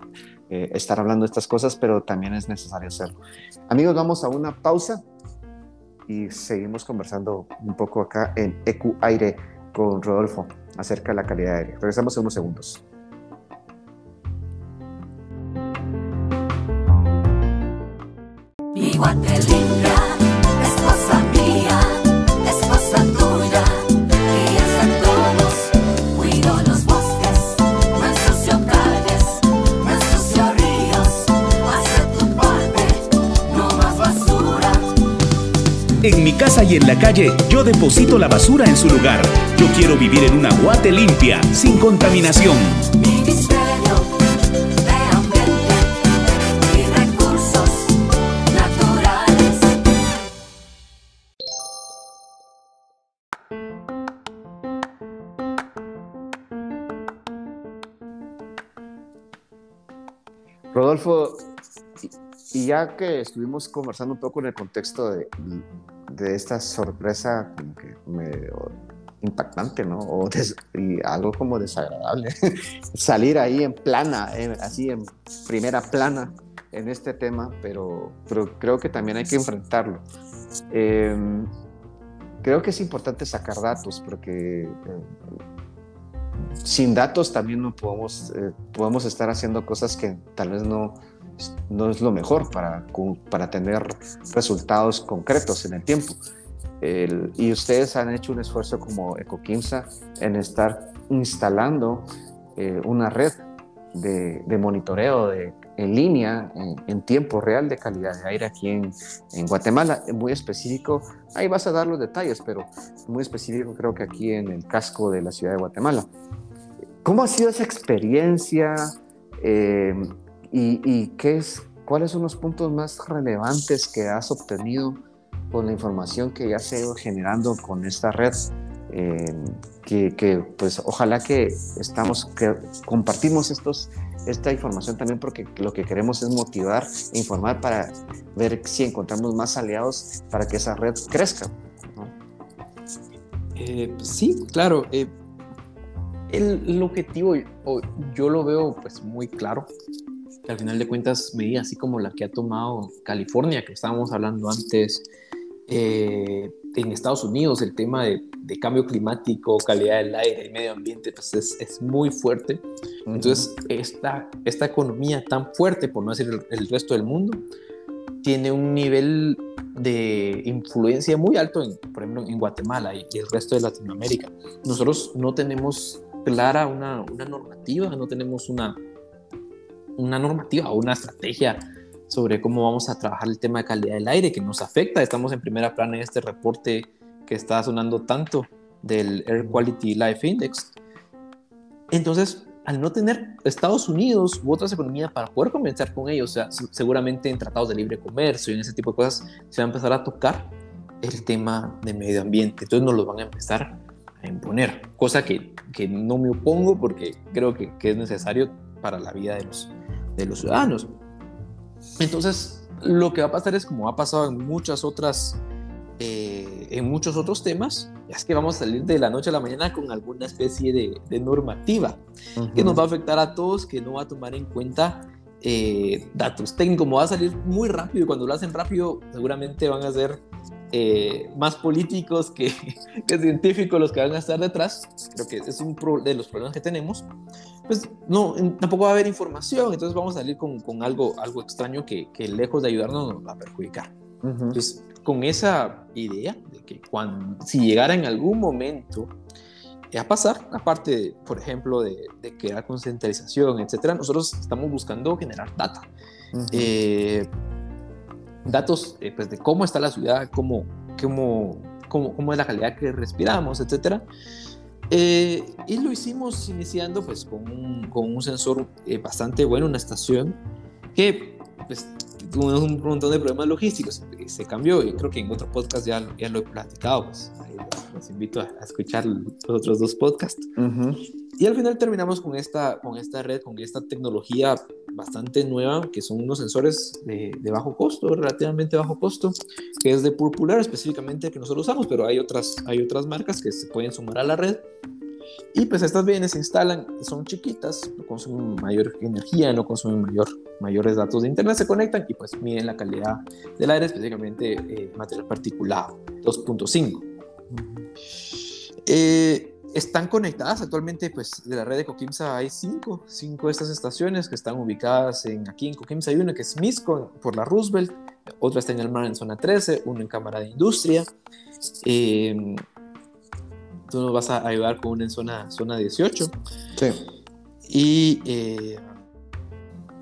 eh, estar hablando de estas cosas, pero también es necesario hacerlo. Amigos, vamos a una pausa y seguimos conversando un poco acá en EQ Aire con Rodolfo acerca de la calidad aérea. Regresamos en unos segundos. Y en la calle, yo deposito la basura en su lugar. Yo quiero vivir en una guate limpia, sin contaminación. Ministerio de Ambiente y Recursos Naturales. Rodolfo, y ya que estuvimos conversando un poco en el contexto de, de esta sorpresa impactante, ¿no? O y algo como desagradable. Salir ahí en plana, así en primera plana en este tema, pero, pero creo que también hay que enfrentarlo. Em, creo que es importante sacar datos porque eh, sin datos también no podemos, eh, podemos estar haciendo cosas que tal vez no, no es lo mejor para, para tener resultados concretos en el tiempo. y ustedes han hecho un esfuerzo como EcoQuimsa en estar instalando eh, una red de, monitoreo de en línea, en, tiempo real de calidad de aire aquí en, en, Guatemala. Muy específico, ahí vas a dar los detalles, pero muy específico creo que aquí en el casco de la ciudad de Guatemala. ¿Cómo ha sido esa experiencia eh, y, y, qué es, cuáles son los puntos más relevantes que has obtenido con la información que ya se ha ido generando con esta red? Eh, que, que, pues ojalá que estamos, que compartimos estos esta información también porque lo que queremos es motivar e informar para ver si encontramos más aliados para que esa red crezca. Eh, sí, claro. Eh, el, objetivo yo lo veo pues muy claro, que al final de cuentas medidas así como la que ha tomado California, que estábamos hablando antes, eh, en Estados Unidos el tema de, cambio climático, calidad del aire, el medio ambiente, pues es, es muy fuerte. Entonces, esta, esta economía tan fuerte, por no decir el, resto del mundo, tiene un nivel de influencia muy alto, en, por ejemplo, en Guatemala y, el resto de Latinoamérica. Nosotros no tenemos clara una, una normativa, no tenemos una, una normativa o una estrategia sobre cómo vamos a trabajar el tema de calidad del aire que nos afecta. Estamos en primera plana en este reporte que está sonando tanto del Air Quality Life Index. Entonces, al no tener Estados Unidos u otras economías para poder comenzar con ellos, o sea, seguramente en tratados de libre comercio y en ese tipo de cosas se va a empezar a tocar el tema de medio ambiente. Entonces nos lo van a empezar a imponer, cosa que, que no me opongo porque creo que, que, es necesario para la vida de los, de los ciudadanos. Entonces, lo que va a pasar es como ha pasado en muchas otras, eh, en muchos otros temas, es que vamos a salir de la noche a la mañana con alguna especie de, normativa que nos va a afectar a todos, que no va a tomar en cuenta eh, datos técnicos, como va a salir muy rápido y cuando lo hacen rápido seguramente van a ser eh, más políticos que, que, científicos los que van a estar detrás. Creo que es un de los problemas que tenemos pues no, tampoco va a haber información, entonces vamos a salir con, con algo, algo extraño que, que, lejos de ayudarnos nos va a perjudicar. Entonces, con esa idea de que cuando, si llegara en algún momento a pasar, aparte, por ejemplo, de, de crear concentración, etcétera, nosotros estamos buscando generar data. Eh, datos eh, pues, de cómo está la ciudad, cómo, cómo, cómo, cómo es la calidad que respiramos, etcétera. Eh, y lo hicimos iniciando pues con un, con un sensor eh, bastante bueno, una estación que pues tuvo un montón de problemas logísticos, se cambió y creo que en otro podcast ya, ya lo he platicado, pues los invito a, escuchar los otros dos podcasts. Y al final terminamos con esta, con esta red, con esta tecnología bastante nueva, que son unos sensores de, de, bajo costo, relativamente bajo costo, que es de Purpular específicamente que nosotros usamos, pero hay otras, hay otras marcas que se pueden sumar a la red. Y pues estas bienes se instalan, son chiquitas, no consumen mayor energía, no consumen mayor, mayores datos de internet, se conectan y pues miden la calidad del aire, específicamente eh, material particulado 2.5. Eh, están conectadas actualmente, pues de la red de Coquimsa hay cinco, cinco de estas estaciones que están ubicadas en, aquí en Coquimsa hay una que es Misco por la Roosevelt, otra está en el mar en zona 13, una en Cámara de Industria. Eh, tú nos vas a ayudar con una en zona, zona 18. Sí. Y eh,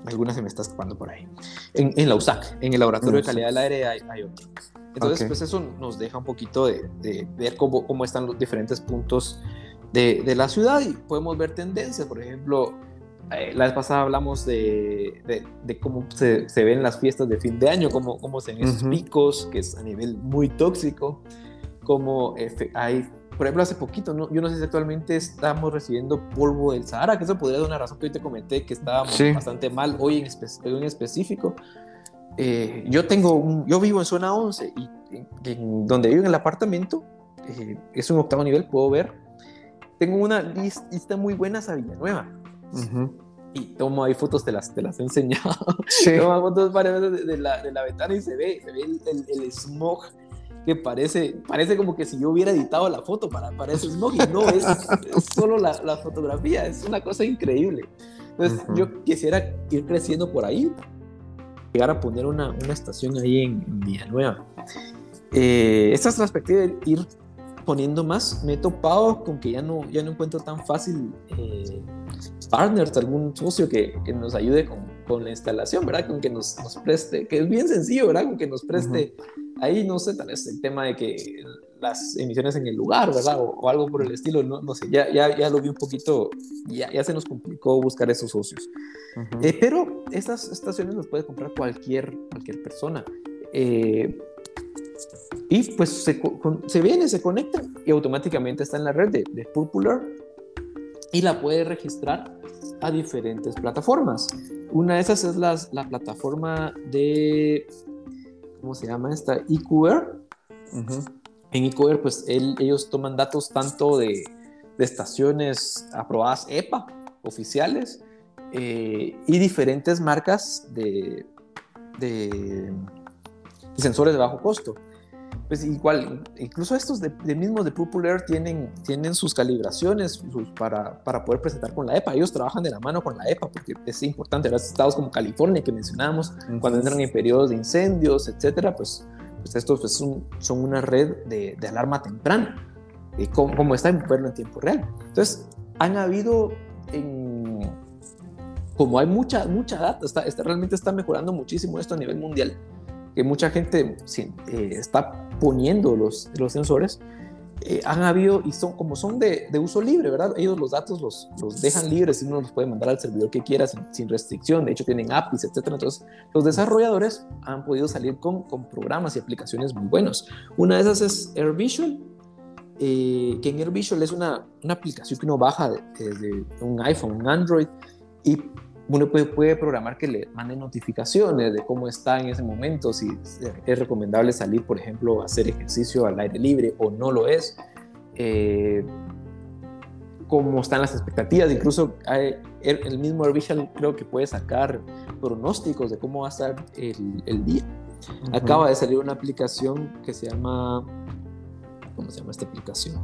algunas se me está escapando por ahí. En, en la USAC, en el Laboratorio de Calidad del Aire hay, hay otro. Entonces, pues eso nos deja un poquito de, de ver cómo, cómo, están los diferentes puntos de, de, la ciudad y podemos ver tendencias. Por ejemplo, eh, la vez pasada hablamos de, de cómo se, se, ven las fiestas de fin de año, cómo, cómo se ven esos picos, que es a nivel muy tóxico, cómo hay por ejemplo, hace poquito, ¿no? yo no sé si actualmente estamos recibiendo polvo del Sahara, que eso podría ser una razón que hoy te comenté que estábamos bastante mal hoy en, en específico. Eh, yo tengo un, yo vivo en zona 11 y en, donde vivo en el apartamento, eh, es un octavo nivel, puedo ver, tengo una lista muy buena a Villanueva. Y tomo ahí fotos, te las, te las he enseñado. Sí. tomo fotos de, de, la, de la ventana y se ve, se ve el, el, el smog que parece, parece como que si yo hubiera editado la foto para, para ese smog y no, es, solo la, la, fotografía, es una cosa increíble. Entonces yo quisiera ir creciendo por ahí, llegar a poner una, una estación ahí en, Villanueva. Eh, esta es la perspectiva de ir poniendo más. Me he topado con que ya no, ya no encuentro tan fácil eh, partners, algún socio que, que nos ayude con, con la instalación, ¿verdad? Con que nos, nos, preste, que es bien sencillo, ¿verdad? Con que nos preste, ahí no sé, tal vez el tema de que las emisiones en el lugar, ¿verdad? O, algo por el estilo, no, no sé, ya, ya, ya lo vi un poquito, ya, ya se nos complicó buscar esos socios. Eh, pero estas estaciones las puede comprar cualquier, cualquier persona. Eh, y pues se, se viene, se conecta y automáticamente está en la red de, de Popular y la puede registrar a diferentes plataformas. Una de esas es la, la plataforma de, ¿cómo se llama esta? EQR. En EQR, pues ellos toman datos tanto de, de, estaciones aprobadas EPA, oficiales, eh, y diferentes marcas de, de, sensores de bajo costo pues igual, incluso estos de, de mismos de Popular tienen, tienen sus calibraciones para, para, poder presentar con la EPA. Ellos trabajan de la mano con la EPA porque es importante. Los estados como California que mencionábamos, cuando entran en periodos de incendios, etcétera, pues, pues estos pues, son, son, una red de, de alarma temprana, eh, como, como, está en verlo en tiempo real. Entonces, han habido en, como hay mucha, mucha data, está, está, realmente está mejorando muchísimo esto a nivel mundial que mucha gente eh, está poniendo los, los sensores, eh, han habido, y son como son de, de, uso libre, ¿verdad? Ellos los datos los, los dejan libres y uno los puede mandar al servidor que quiera sin, restricción. De hecho, tienen APIs, etcétera. Entonces, los desarrolladores han podido salir con, con programas y aplicaciones muy buenos. Una de esas es AirVisual, eh, que en AirVisual es una, una aplicación que uno baja desde un iPhone, un Android, y uno puede, programar que le mande notificaciones de cómo está en ese momento, si es recomendable salir, por ejemplo, a hacer ejercicio al aire libre o no lo es, eh, cómo están las expectativas, incluso el, mismo AirVisual creo que puede sacar pronósticos de cómo va a estar el, día. Acaba de salir una aplicación que se llama, ¿cómo se llama esta aplicación?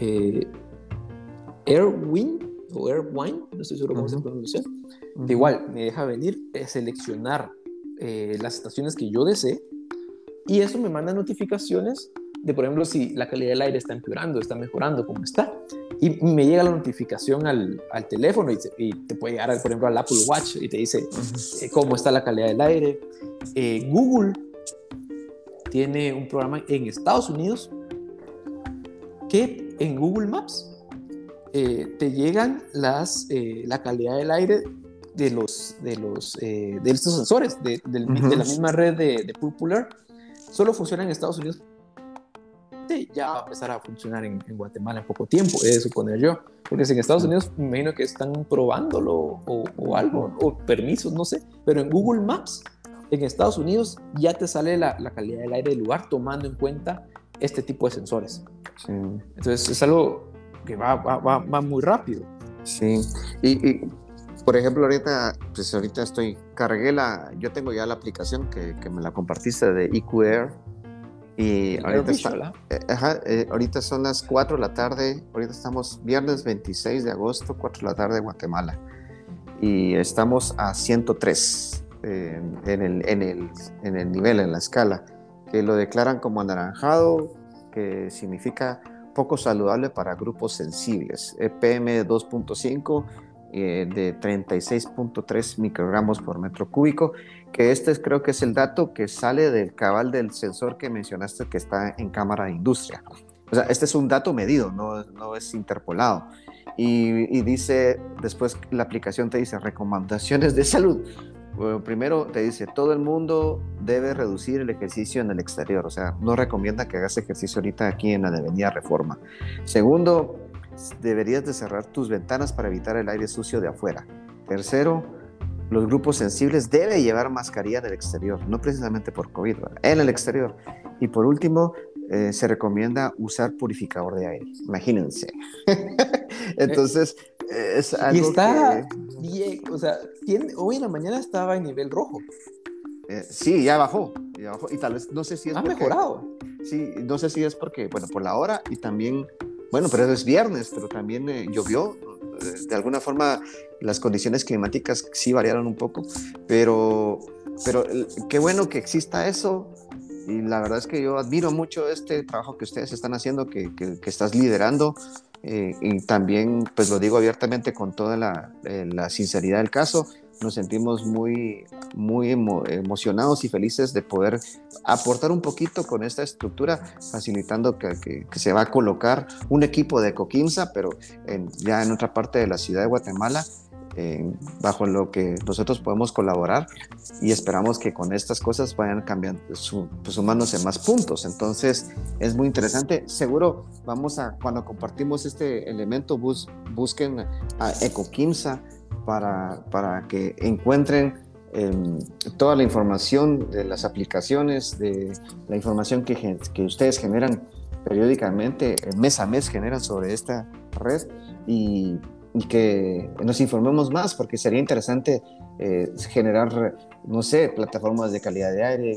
Eh, Airwind o Airwine, no estoy seguro cómo se pronuncia, igual me deja venir, eh, seleccionar eh, las estaciones que yo desee y eso me manda notificaciones de, por ejemplo, si la calidad del aire está empeorando, está mejorando, cómo está. Y me llega la notificación al, al teléfono y, te puede llegar, por ejemplo, al Apple Watch y te dice eh, cómo está la calidad del aire. Google tiene un programa en Estados Unidos que en Google Maps eh, te llegan las, eh, la calidad del aire de los de los eh, de estos sensores de, de, la misma red de, de Popular solo funciona en Estados Unidos ya va a empezar a funcionar en, Guatemala en poco tiempo, he de suponer yo. Porque si en Estados Unidos me imagino que están probándolo o, o, algo, o permisos, no sé. Pero en Google Maps, en Estados Unidos, ya te sale la, la calidad del aire del lugar tomando en cuenta este tipo de sensores. Sí. Entonces es algo que va, va, va, muy rápido. Sí, y, por ejemplo, ahorita, pues ahorita estoy, cargué la, yo tengo ya la aplicación que, que me la compartiste de EQR y ahorita, está, eh, eh, ahorita son las 4 de la tarde, ahorita estamos viernes 26 de agosto, 4 de la tarde Guatemala y estamos a 103 en, el, en, el, en el nivel, en la escala, que lo declaran como anaranjado, que significa poco saludable para grupos sensibles. EPM 2.5 eh, de 36.3 microgramos por metro cúbico, que este creo que es el dato que sale del cabal del sensor que mencionaste que está en cámara de industria. O sea, este es un dato medido, no, no es interpolado. Y, y, dice, después la aplicación te dice recomendaciones de salud primero te dice, todo el mundo debe reducir el ejercicio en el exterior, o sea, no recomienda que hagas ejercicio ahorita aquí en la Avenida Reforma. Segundo, deberías de cerrar tus ventanas para evitar el aire sucio de afuera. Tercero, los grupos sensibles deben llevar mascarilla en el exterior, no precisamente por COVID, en el exterior. Y por último, eh, se recomienda usar purificador de aire. Imagínense. Entonces, es algo y está o sea, hoy en la mañana estaba en nivel rojo. Eh, sí, ya bajó, ya bajó. Y tal vez, no sé si es Ha mejorado. Sí, no sé si es porque, bueno, por la hora y también, bueno, pero es viernes, pero también eh, llovió. De alguna forma, las condiciones climáticas sí variaron un poco, pero, pero qué bueno que exista eso y la verdad es que yo admiro mucho este trabajo que ustedes están haciendo, que, que, estás liderando. Eh, y también, pues lo digo abiertamente con toda la, eh, sinceridad del caso, nos sentimos muy, muy emocionados y felices de poder aportar un poquito con esta estructura, facilitando que, se va a colocar un equipo de Coquimsa, pero ya en otra parte de la ciudad de Guatemala, bajo lo que nosotros podemos colaborar y esperamos que con estas cosas vayan cambiando, su, pues, sumándose más puntos. Entonces es muy interesante. Seguro vamos a, cuando compartimos este elemento, busquen a EcoQuimsa para, para que encuentren em, toda la información de las aplicaciones, de la información que, que ustedes generan periódicamente, mes a mes generan sobre esta red y, y que nos informemos más, porque sería interesante eh, generar, no sé, plataformas de calidad de aire,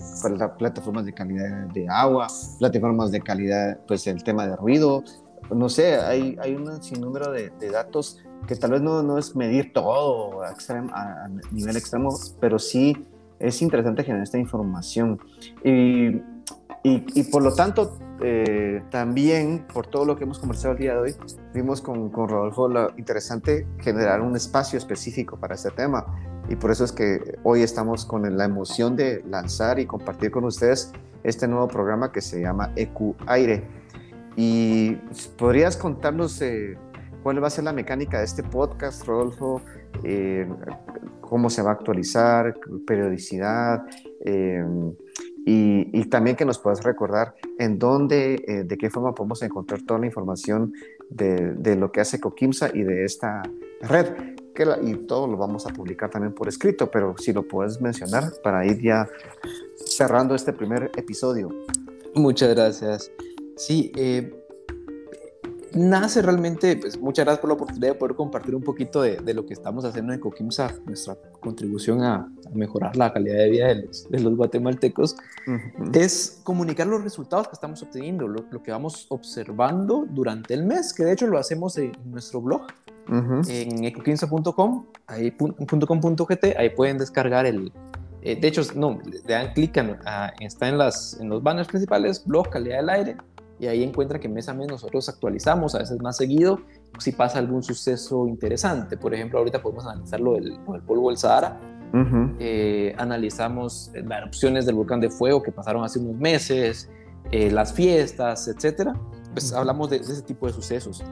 plataformas de calidad de agua, plataformas de calidad, pues el tema de ruido, no sé, hay, hay un sinnúmero de, de datos que tal vez no, no es medir todo a, a, nivel extremo, pero sí es interesante generar esta información. Y, y, y por lo tanto, eh, también, por todo lo que hemos conversado el día de hoy, vimos con, con Rodolfo lo interesante generar un espacio específico para este tema. Y por eso es que hoy estamos con la emoción de lanzar y compartir con ustedes este nuevo programa que se llama EQ Aire. Y podrías contarnos eh, cuál va a ser la mecánica de este podcast, Rodolfo, eh, cómo se va a actualizar, periodicidad, eh, y, también que nos puedas recordar en dónde, eh, de qué forma podemos encontrar toda la información de, de lo que hace Coquimsa y de esta red. Que y todo lo vamos a publicar también por escrito, pero si lo puedes mencionar para ir ya cerrando este primer episodio. Muchas gracias. Sí, eh, nace realmente, pues muchas gracias por la oportunidad de poder compartir un poquito de, de lo que estamos haciendo en Coquimsa, nuestra contribución a, mejorar la calidad de vida de los, guatemaltecos, es comunicar los resultados que estamos obteniendo, lo, que vamos observando durante el mes, que de hecho lo hacemos en, nuestro blog, en ecoquimsa.com, ahí, .com.gt, ahí pueden descargar el, eh, de hecho, no, le dan clic, está en, las, en los banners principales, blog, calidad del aire, y ahí encuentra que mes a mes nosotros actualizamos, a veces más seguido, si pasa algún suceso interesante. Por ejemplo, ahorita podemos analizar lo del, polvo del Sahara. Eh, analizamos las erupciones del volcán de fuego que pasaron hace unos meses, eh, las fiestas, etcétera. Pues hablamos de, ese tipo de sucesos.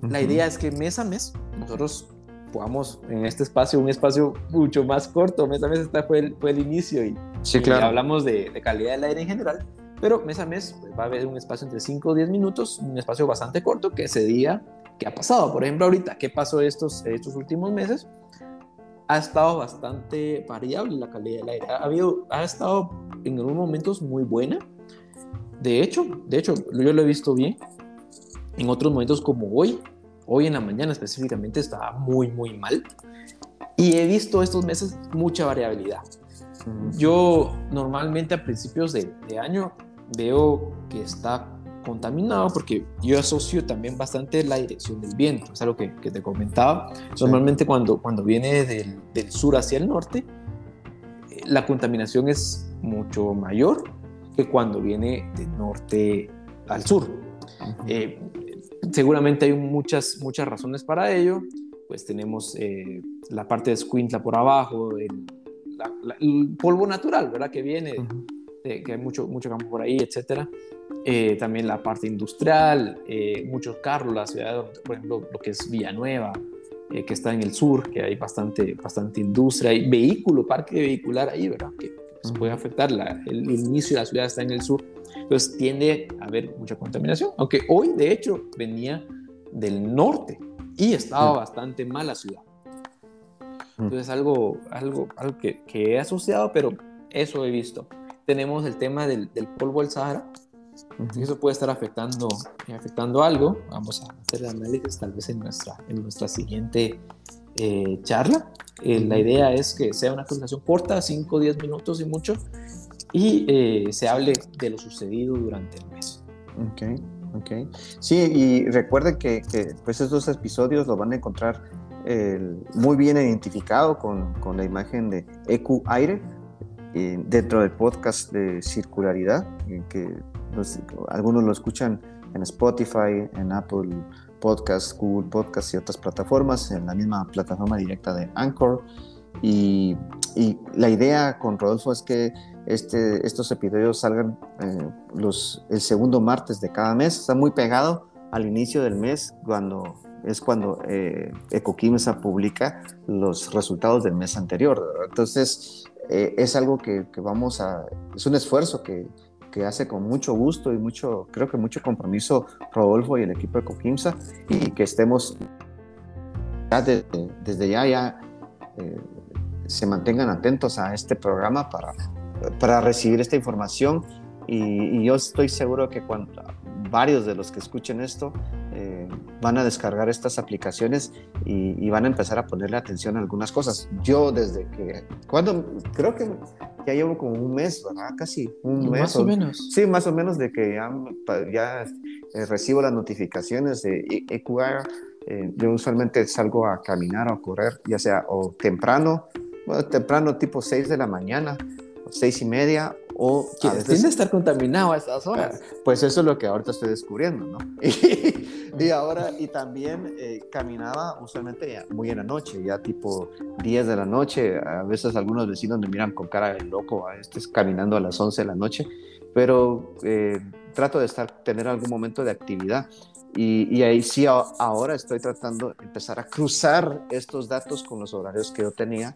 La idea es que mes a mes nosotros podamos en este espacio, un espacio mucho más corto, mes a mes este fue el, fue el inicio y, sí, claro. hablamos de, de calidad del aire en general, pero mes a mes pues, va a haber un espacio entre 5 o 10 minutos, un espacio bastante corto que se diga qué ha pasado. Por ejemplo, ahorita, ¿qué pasó estos, estos últimos meses? Ha estado bastante variable la calidad del aire. Ha, habido, ha estado en algunos momentos muy buena. De hecho, de hecho, yo lo he visto bien. En otros momentos como hoy, hoy en la mañana específicamente, estaba muy, muy mal. Y he visto estos meses mucha variabilidad. Yo normalmente a principios de, de año veo que está contaminado porque yo asocio también bastante la dirección del viento, es algo que, que te comentaba. Normalmente cuando, cuando viene del, del, sur hacia el norte, eh, la contaminación es mucho mayor que cuando viene del norte al sur. Eh, seguramente hay muchas, muchas razones para ello, pues tenemos eh, la parte de Squintla por abajo, el, el polvo natural, ¿verdad? Que viene que hay mucho, mucho campo por ahí, etcétera. Eh, también la parte industrial, eh, muchos carros, la ciudad, por ejemplo, lo que es Villanueva, eh, que está en el sur, que hay bastante, bastante industria, hay vehículo, parque vehicular ahí, ¿verdad? Que pues, puede afectar, la, el, inicio de la ciudad está en el sur, entonces tiende a haber mucha contaminación, aunque hoy de hecho venía del norte y estaba bastante mal la ciudad. Entonces algo, algo, algo que, que he asociado, pero eso he visto tenemos el tema del, polvo del Sahara. Eso puede estar afectando, afectando algo. Vamos a hacer el análisis tal vez en nuestra, en nuestra siguiente eh, charla. Eh, la idea es que sea una conversación corta, 5 o 10 minutos y mucho, y eh, se hable de lo sucedido durante el mes. Ok, ok. Sí, y recuerden que, que pues estos episodios lo van a encontrar muy bien identificado con, con la imagen de EQ Aire dentro del podcast de circularidad, que algunos lo escuchan en Spotify, en Apple Podcasts, Google Podcasts y otras plataformas, en la misma plataforma directa de Anchor. Y, y, la idea con Rodolfo es que este, estos episodios salgan eh, los, el segundo martes de cada mes. Está muy pegado al inicio del mes, cuando es cuando eh, Ecoquimsa publica los resultados del mes anterior. Entonces, eh, es algo que, vamos a, es un esfuerzo que, que, hace con mucho gusto y mucho, creo que mucho compromiso Rodolfo y el equipo de Ecoquimsa y que estemos desde, desde ya, ya eh, se mantengan atentos a este programa para, para recibir esta información. Y, y yo estoy seguro que cuando varios de los que escuchen esto eh, van a descargar estas aplicaciones y, y, van a empezar a ponerle atención a algunas cosas. Yo desde que, cuando, creo que ya llevo como un mes, ¿verdad? Casi un mes. Más o, o menos. Sí, más o menos de que ya, ya eh, recibo las notificaciones de EQR. Eh, yo usualmente salgo a caminar o a correr, ya sea o temprano, bueno, temprano tipo 6 de la mañana, o 6 y media, o que tiende a estar contaminado a estas horas. Pues eso es lo que ahorita estoy descubriendo, ¿no? Y, y ahora, y también eh, caminaba usualmente muy en la noche, ya tipo 10 de la noche. A veces algunos vecinos me miran con cara de loco, a este caminando a las 11 de la noche, pero eh, trato de estar, tener algún momento de actividad. Y, y, ahí sí, ahora estoy tratando de empezar a cruzar estos datos con los horarios que yo tenía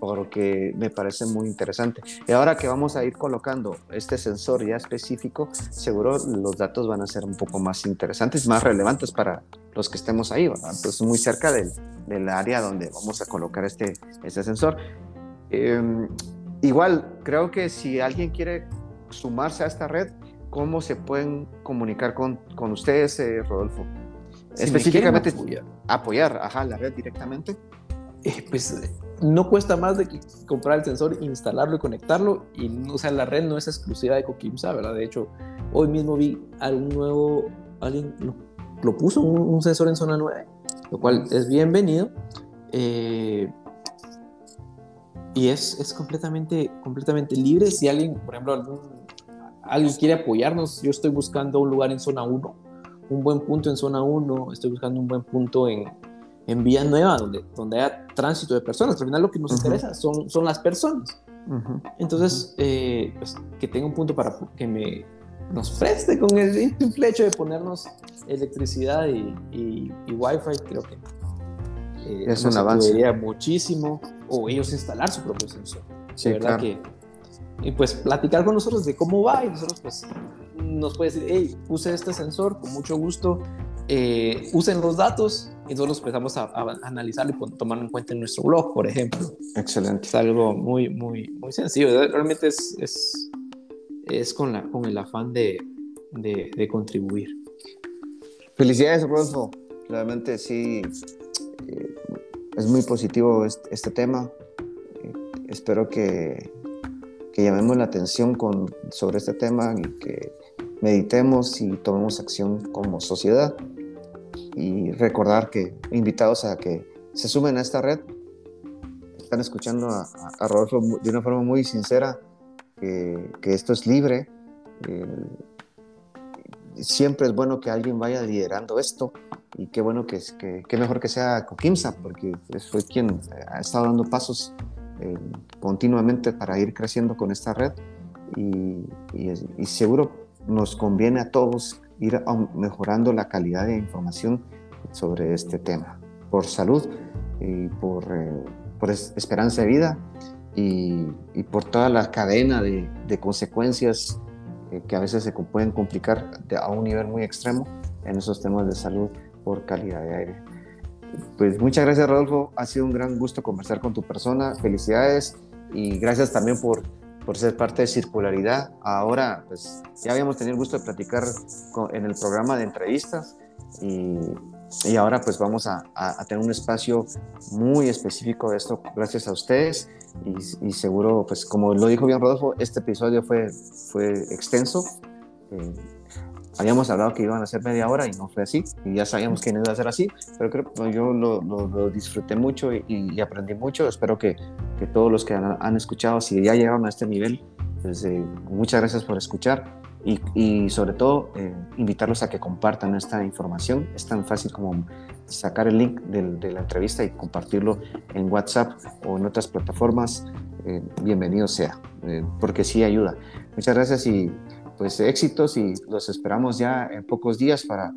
porque me parece muy interesante. Y ahora que vamos a ir colocando este sensor ya específico, seguro los datos van a ser un poco más interesantes, más relevantes para los que estemos ahí, ¿verdad? Entonces, muy cerca del, del área donde vamos a colocar este, este sensor. Eh, igual, creo que si alguien quiere sumarse a esta red, ¿cómo se pueden comunicar con, con ustedes, eh, Rodolfo? Si Específicamente, apoyar. apoyar, ajá, la red directamente. Eh, pues no cuesta más de que comprar el sensor, instalarlo y conectarlo. Y, o sea, la red no es exclusiva de Coquimsa, ¿verdad? De hecho, hoy mismo vi algún nuevo, alguien lo, lo puso, un, un, sensor en zona 9, lo cual es bienvenido. Eh, y es, es completamente, completamente libre. Si alguien, por ejemplo, algún, alguien quiere apoyarnos, yo estoy buscando un lugar en zona 1, un buen punto en zona 1, estoy buscando un buen punto en, en Villanueva, donde, donde haya tránsito de personas. Al final lo que nos uh -huh. interesa son, son las personas. Uh -huh. Entonces, eh, pues, que tenga un punto para que me, nos preste con el simple hecho de ponernos electricidad y, y, y wifi, creo que eh, es un avance. muchísimo. O ellos instalar su propio sensor. Sí, de verdad claro. que. Y pues platicar con nosotros de cómo va y nosotros pues nos puede decir, hey, use este sensor con mucho gusto, eh, usen los datos y nosotros empezamos a, a analizarlo y tomarlo en cuenta en nuestro blog, por ejemplo. Excelente. Es algo muy, muy, muy sencillo. Realmente es, es, es con, la, con el afán de, de, de contribuir. Felicidades, Rodolfo. Realmente sí, eh, es muy positivo este, este tema. Eh, espero que, que llamemos la atención con, sobre este tema y que meditemos y tomemos acción como sociedad y recordar que invitados a que se sumen a esta red están escuchando a, a Rodolfo de una forma muy sincera que, que esto es libre eh, siempre es bueno que alguien vaya liderando esto y qué bueno que, que, que mejor que sea Coquimsa porque fue quien ha estado dando pasos eh, continuamente para ir creciendo con esta red y, y, y seguro nos conviene a todos ir mejorando la calidad de información sobre este tema, por salud y por, eh, por esperanza de vida y, y, por toda la cadena de, de consecuencias eh, que a veces se pueden complicar de, a un nivel muy extremo en esos temas de salud por calidad de aire. Pues muchas gracias Rodolfo, ha sido un gran gusto conversar con tu persona, felicidades y gracias también por por ser parte de Circularidad. Ahora, pues ya habíamos tenido el gusto de platicar con, en el programa de entrevistas y, y ahora pues vamos a, a, a, tener un espacio muy específico de esto gracias a ustedes y, y, seguro, pues como lo dijo bien Rodolfo, este episodio fue, fue extenso. Eh, habíamos hablado que iban a ser media hora y no fue así, y ya sabíamos que no iba a ser así, pero creo que yo lo, lo, lo disfruté mucho y, y, aprendí mucho. Espero que, que todos los que han, han, escuchado, si ya llegaron a este nivel, pues, eh, muchas gracias por escuchar y, sobre todo eh, invitarlos a que compartan esta información. Es tan fácil como sacar el link de la entrevista y compartirlo en WhatsApp o en otras plataformas. Eh, bienvenido sea, eh, porque sí ayuda. Muchas gracias y pues éxitos y los esperamos ya en pocos días para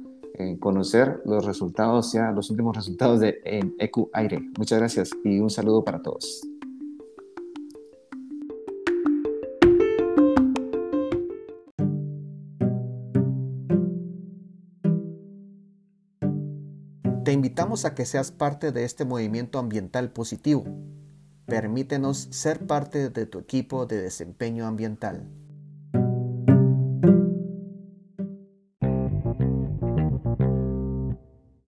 conocer los resultados, ya los últimos resultados de en EQ Aire. Muchas gracias y un saludo para todos. Te invitamos a que seas parte de este movimiento ambiental positivo. Permítenos ser parte de tu equipo de desempeño ambiental.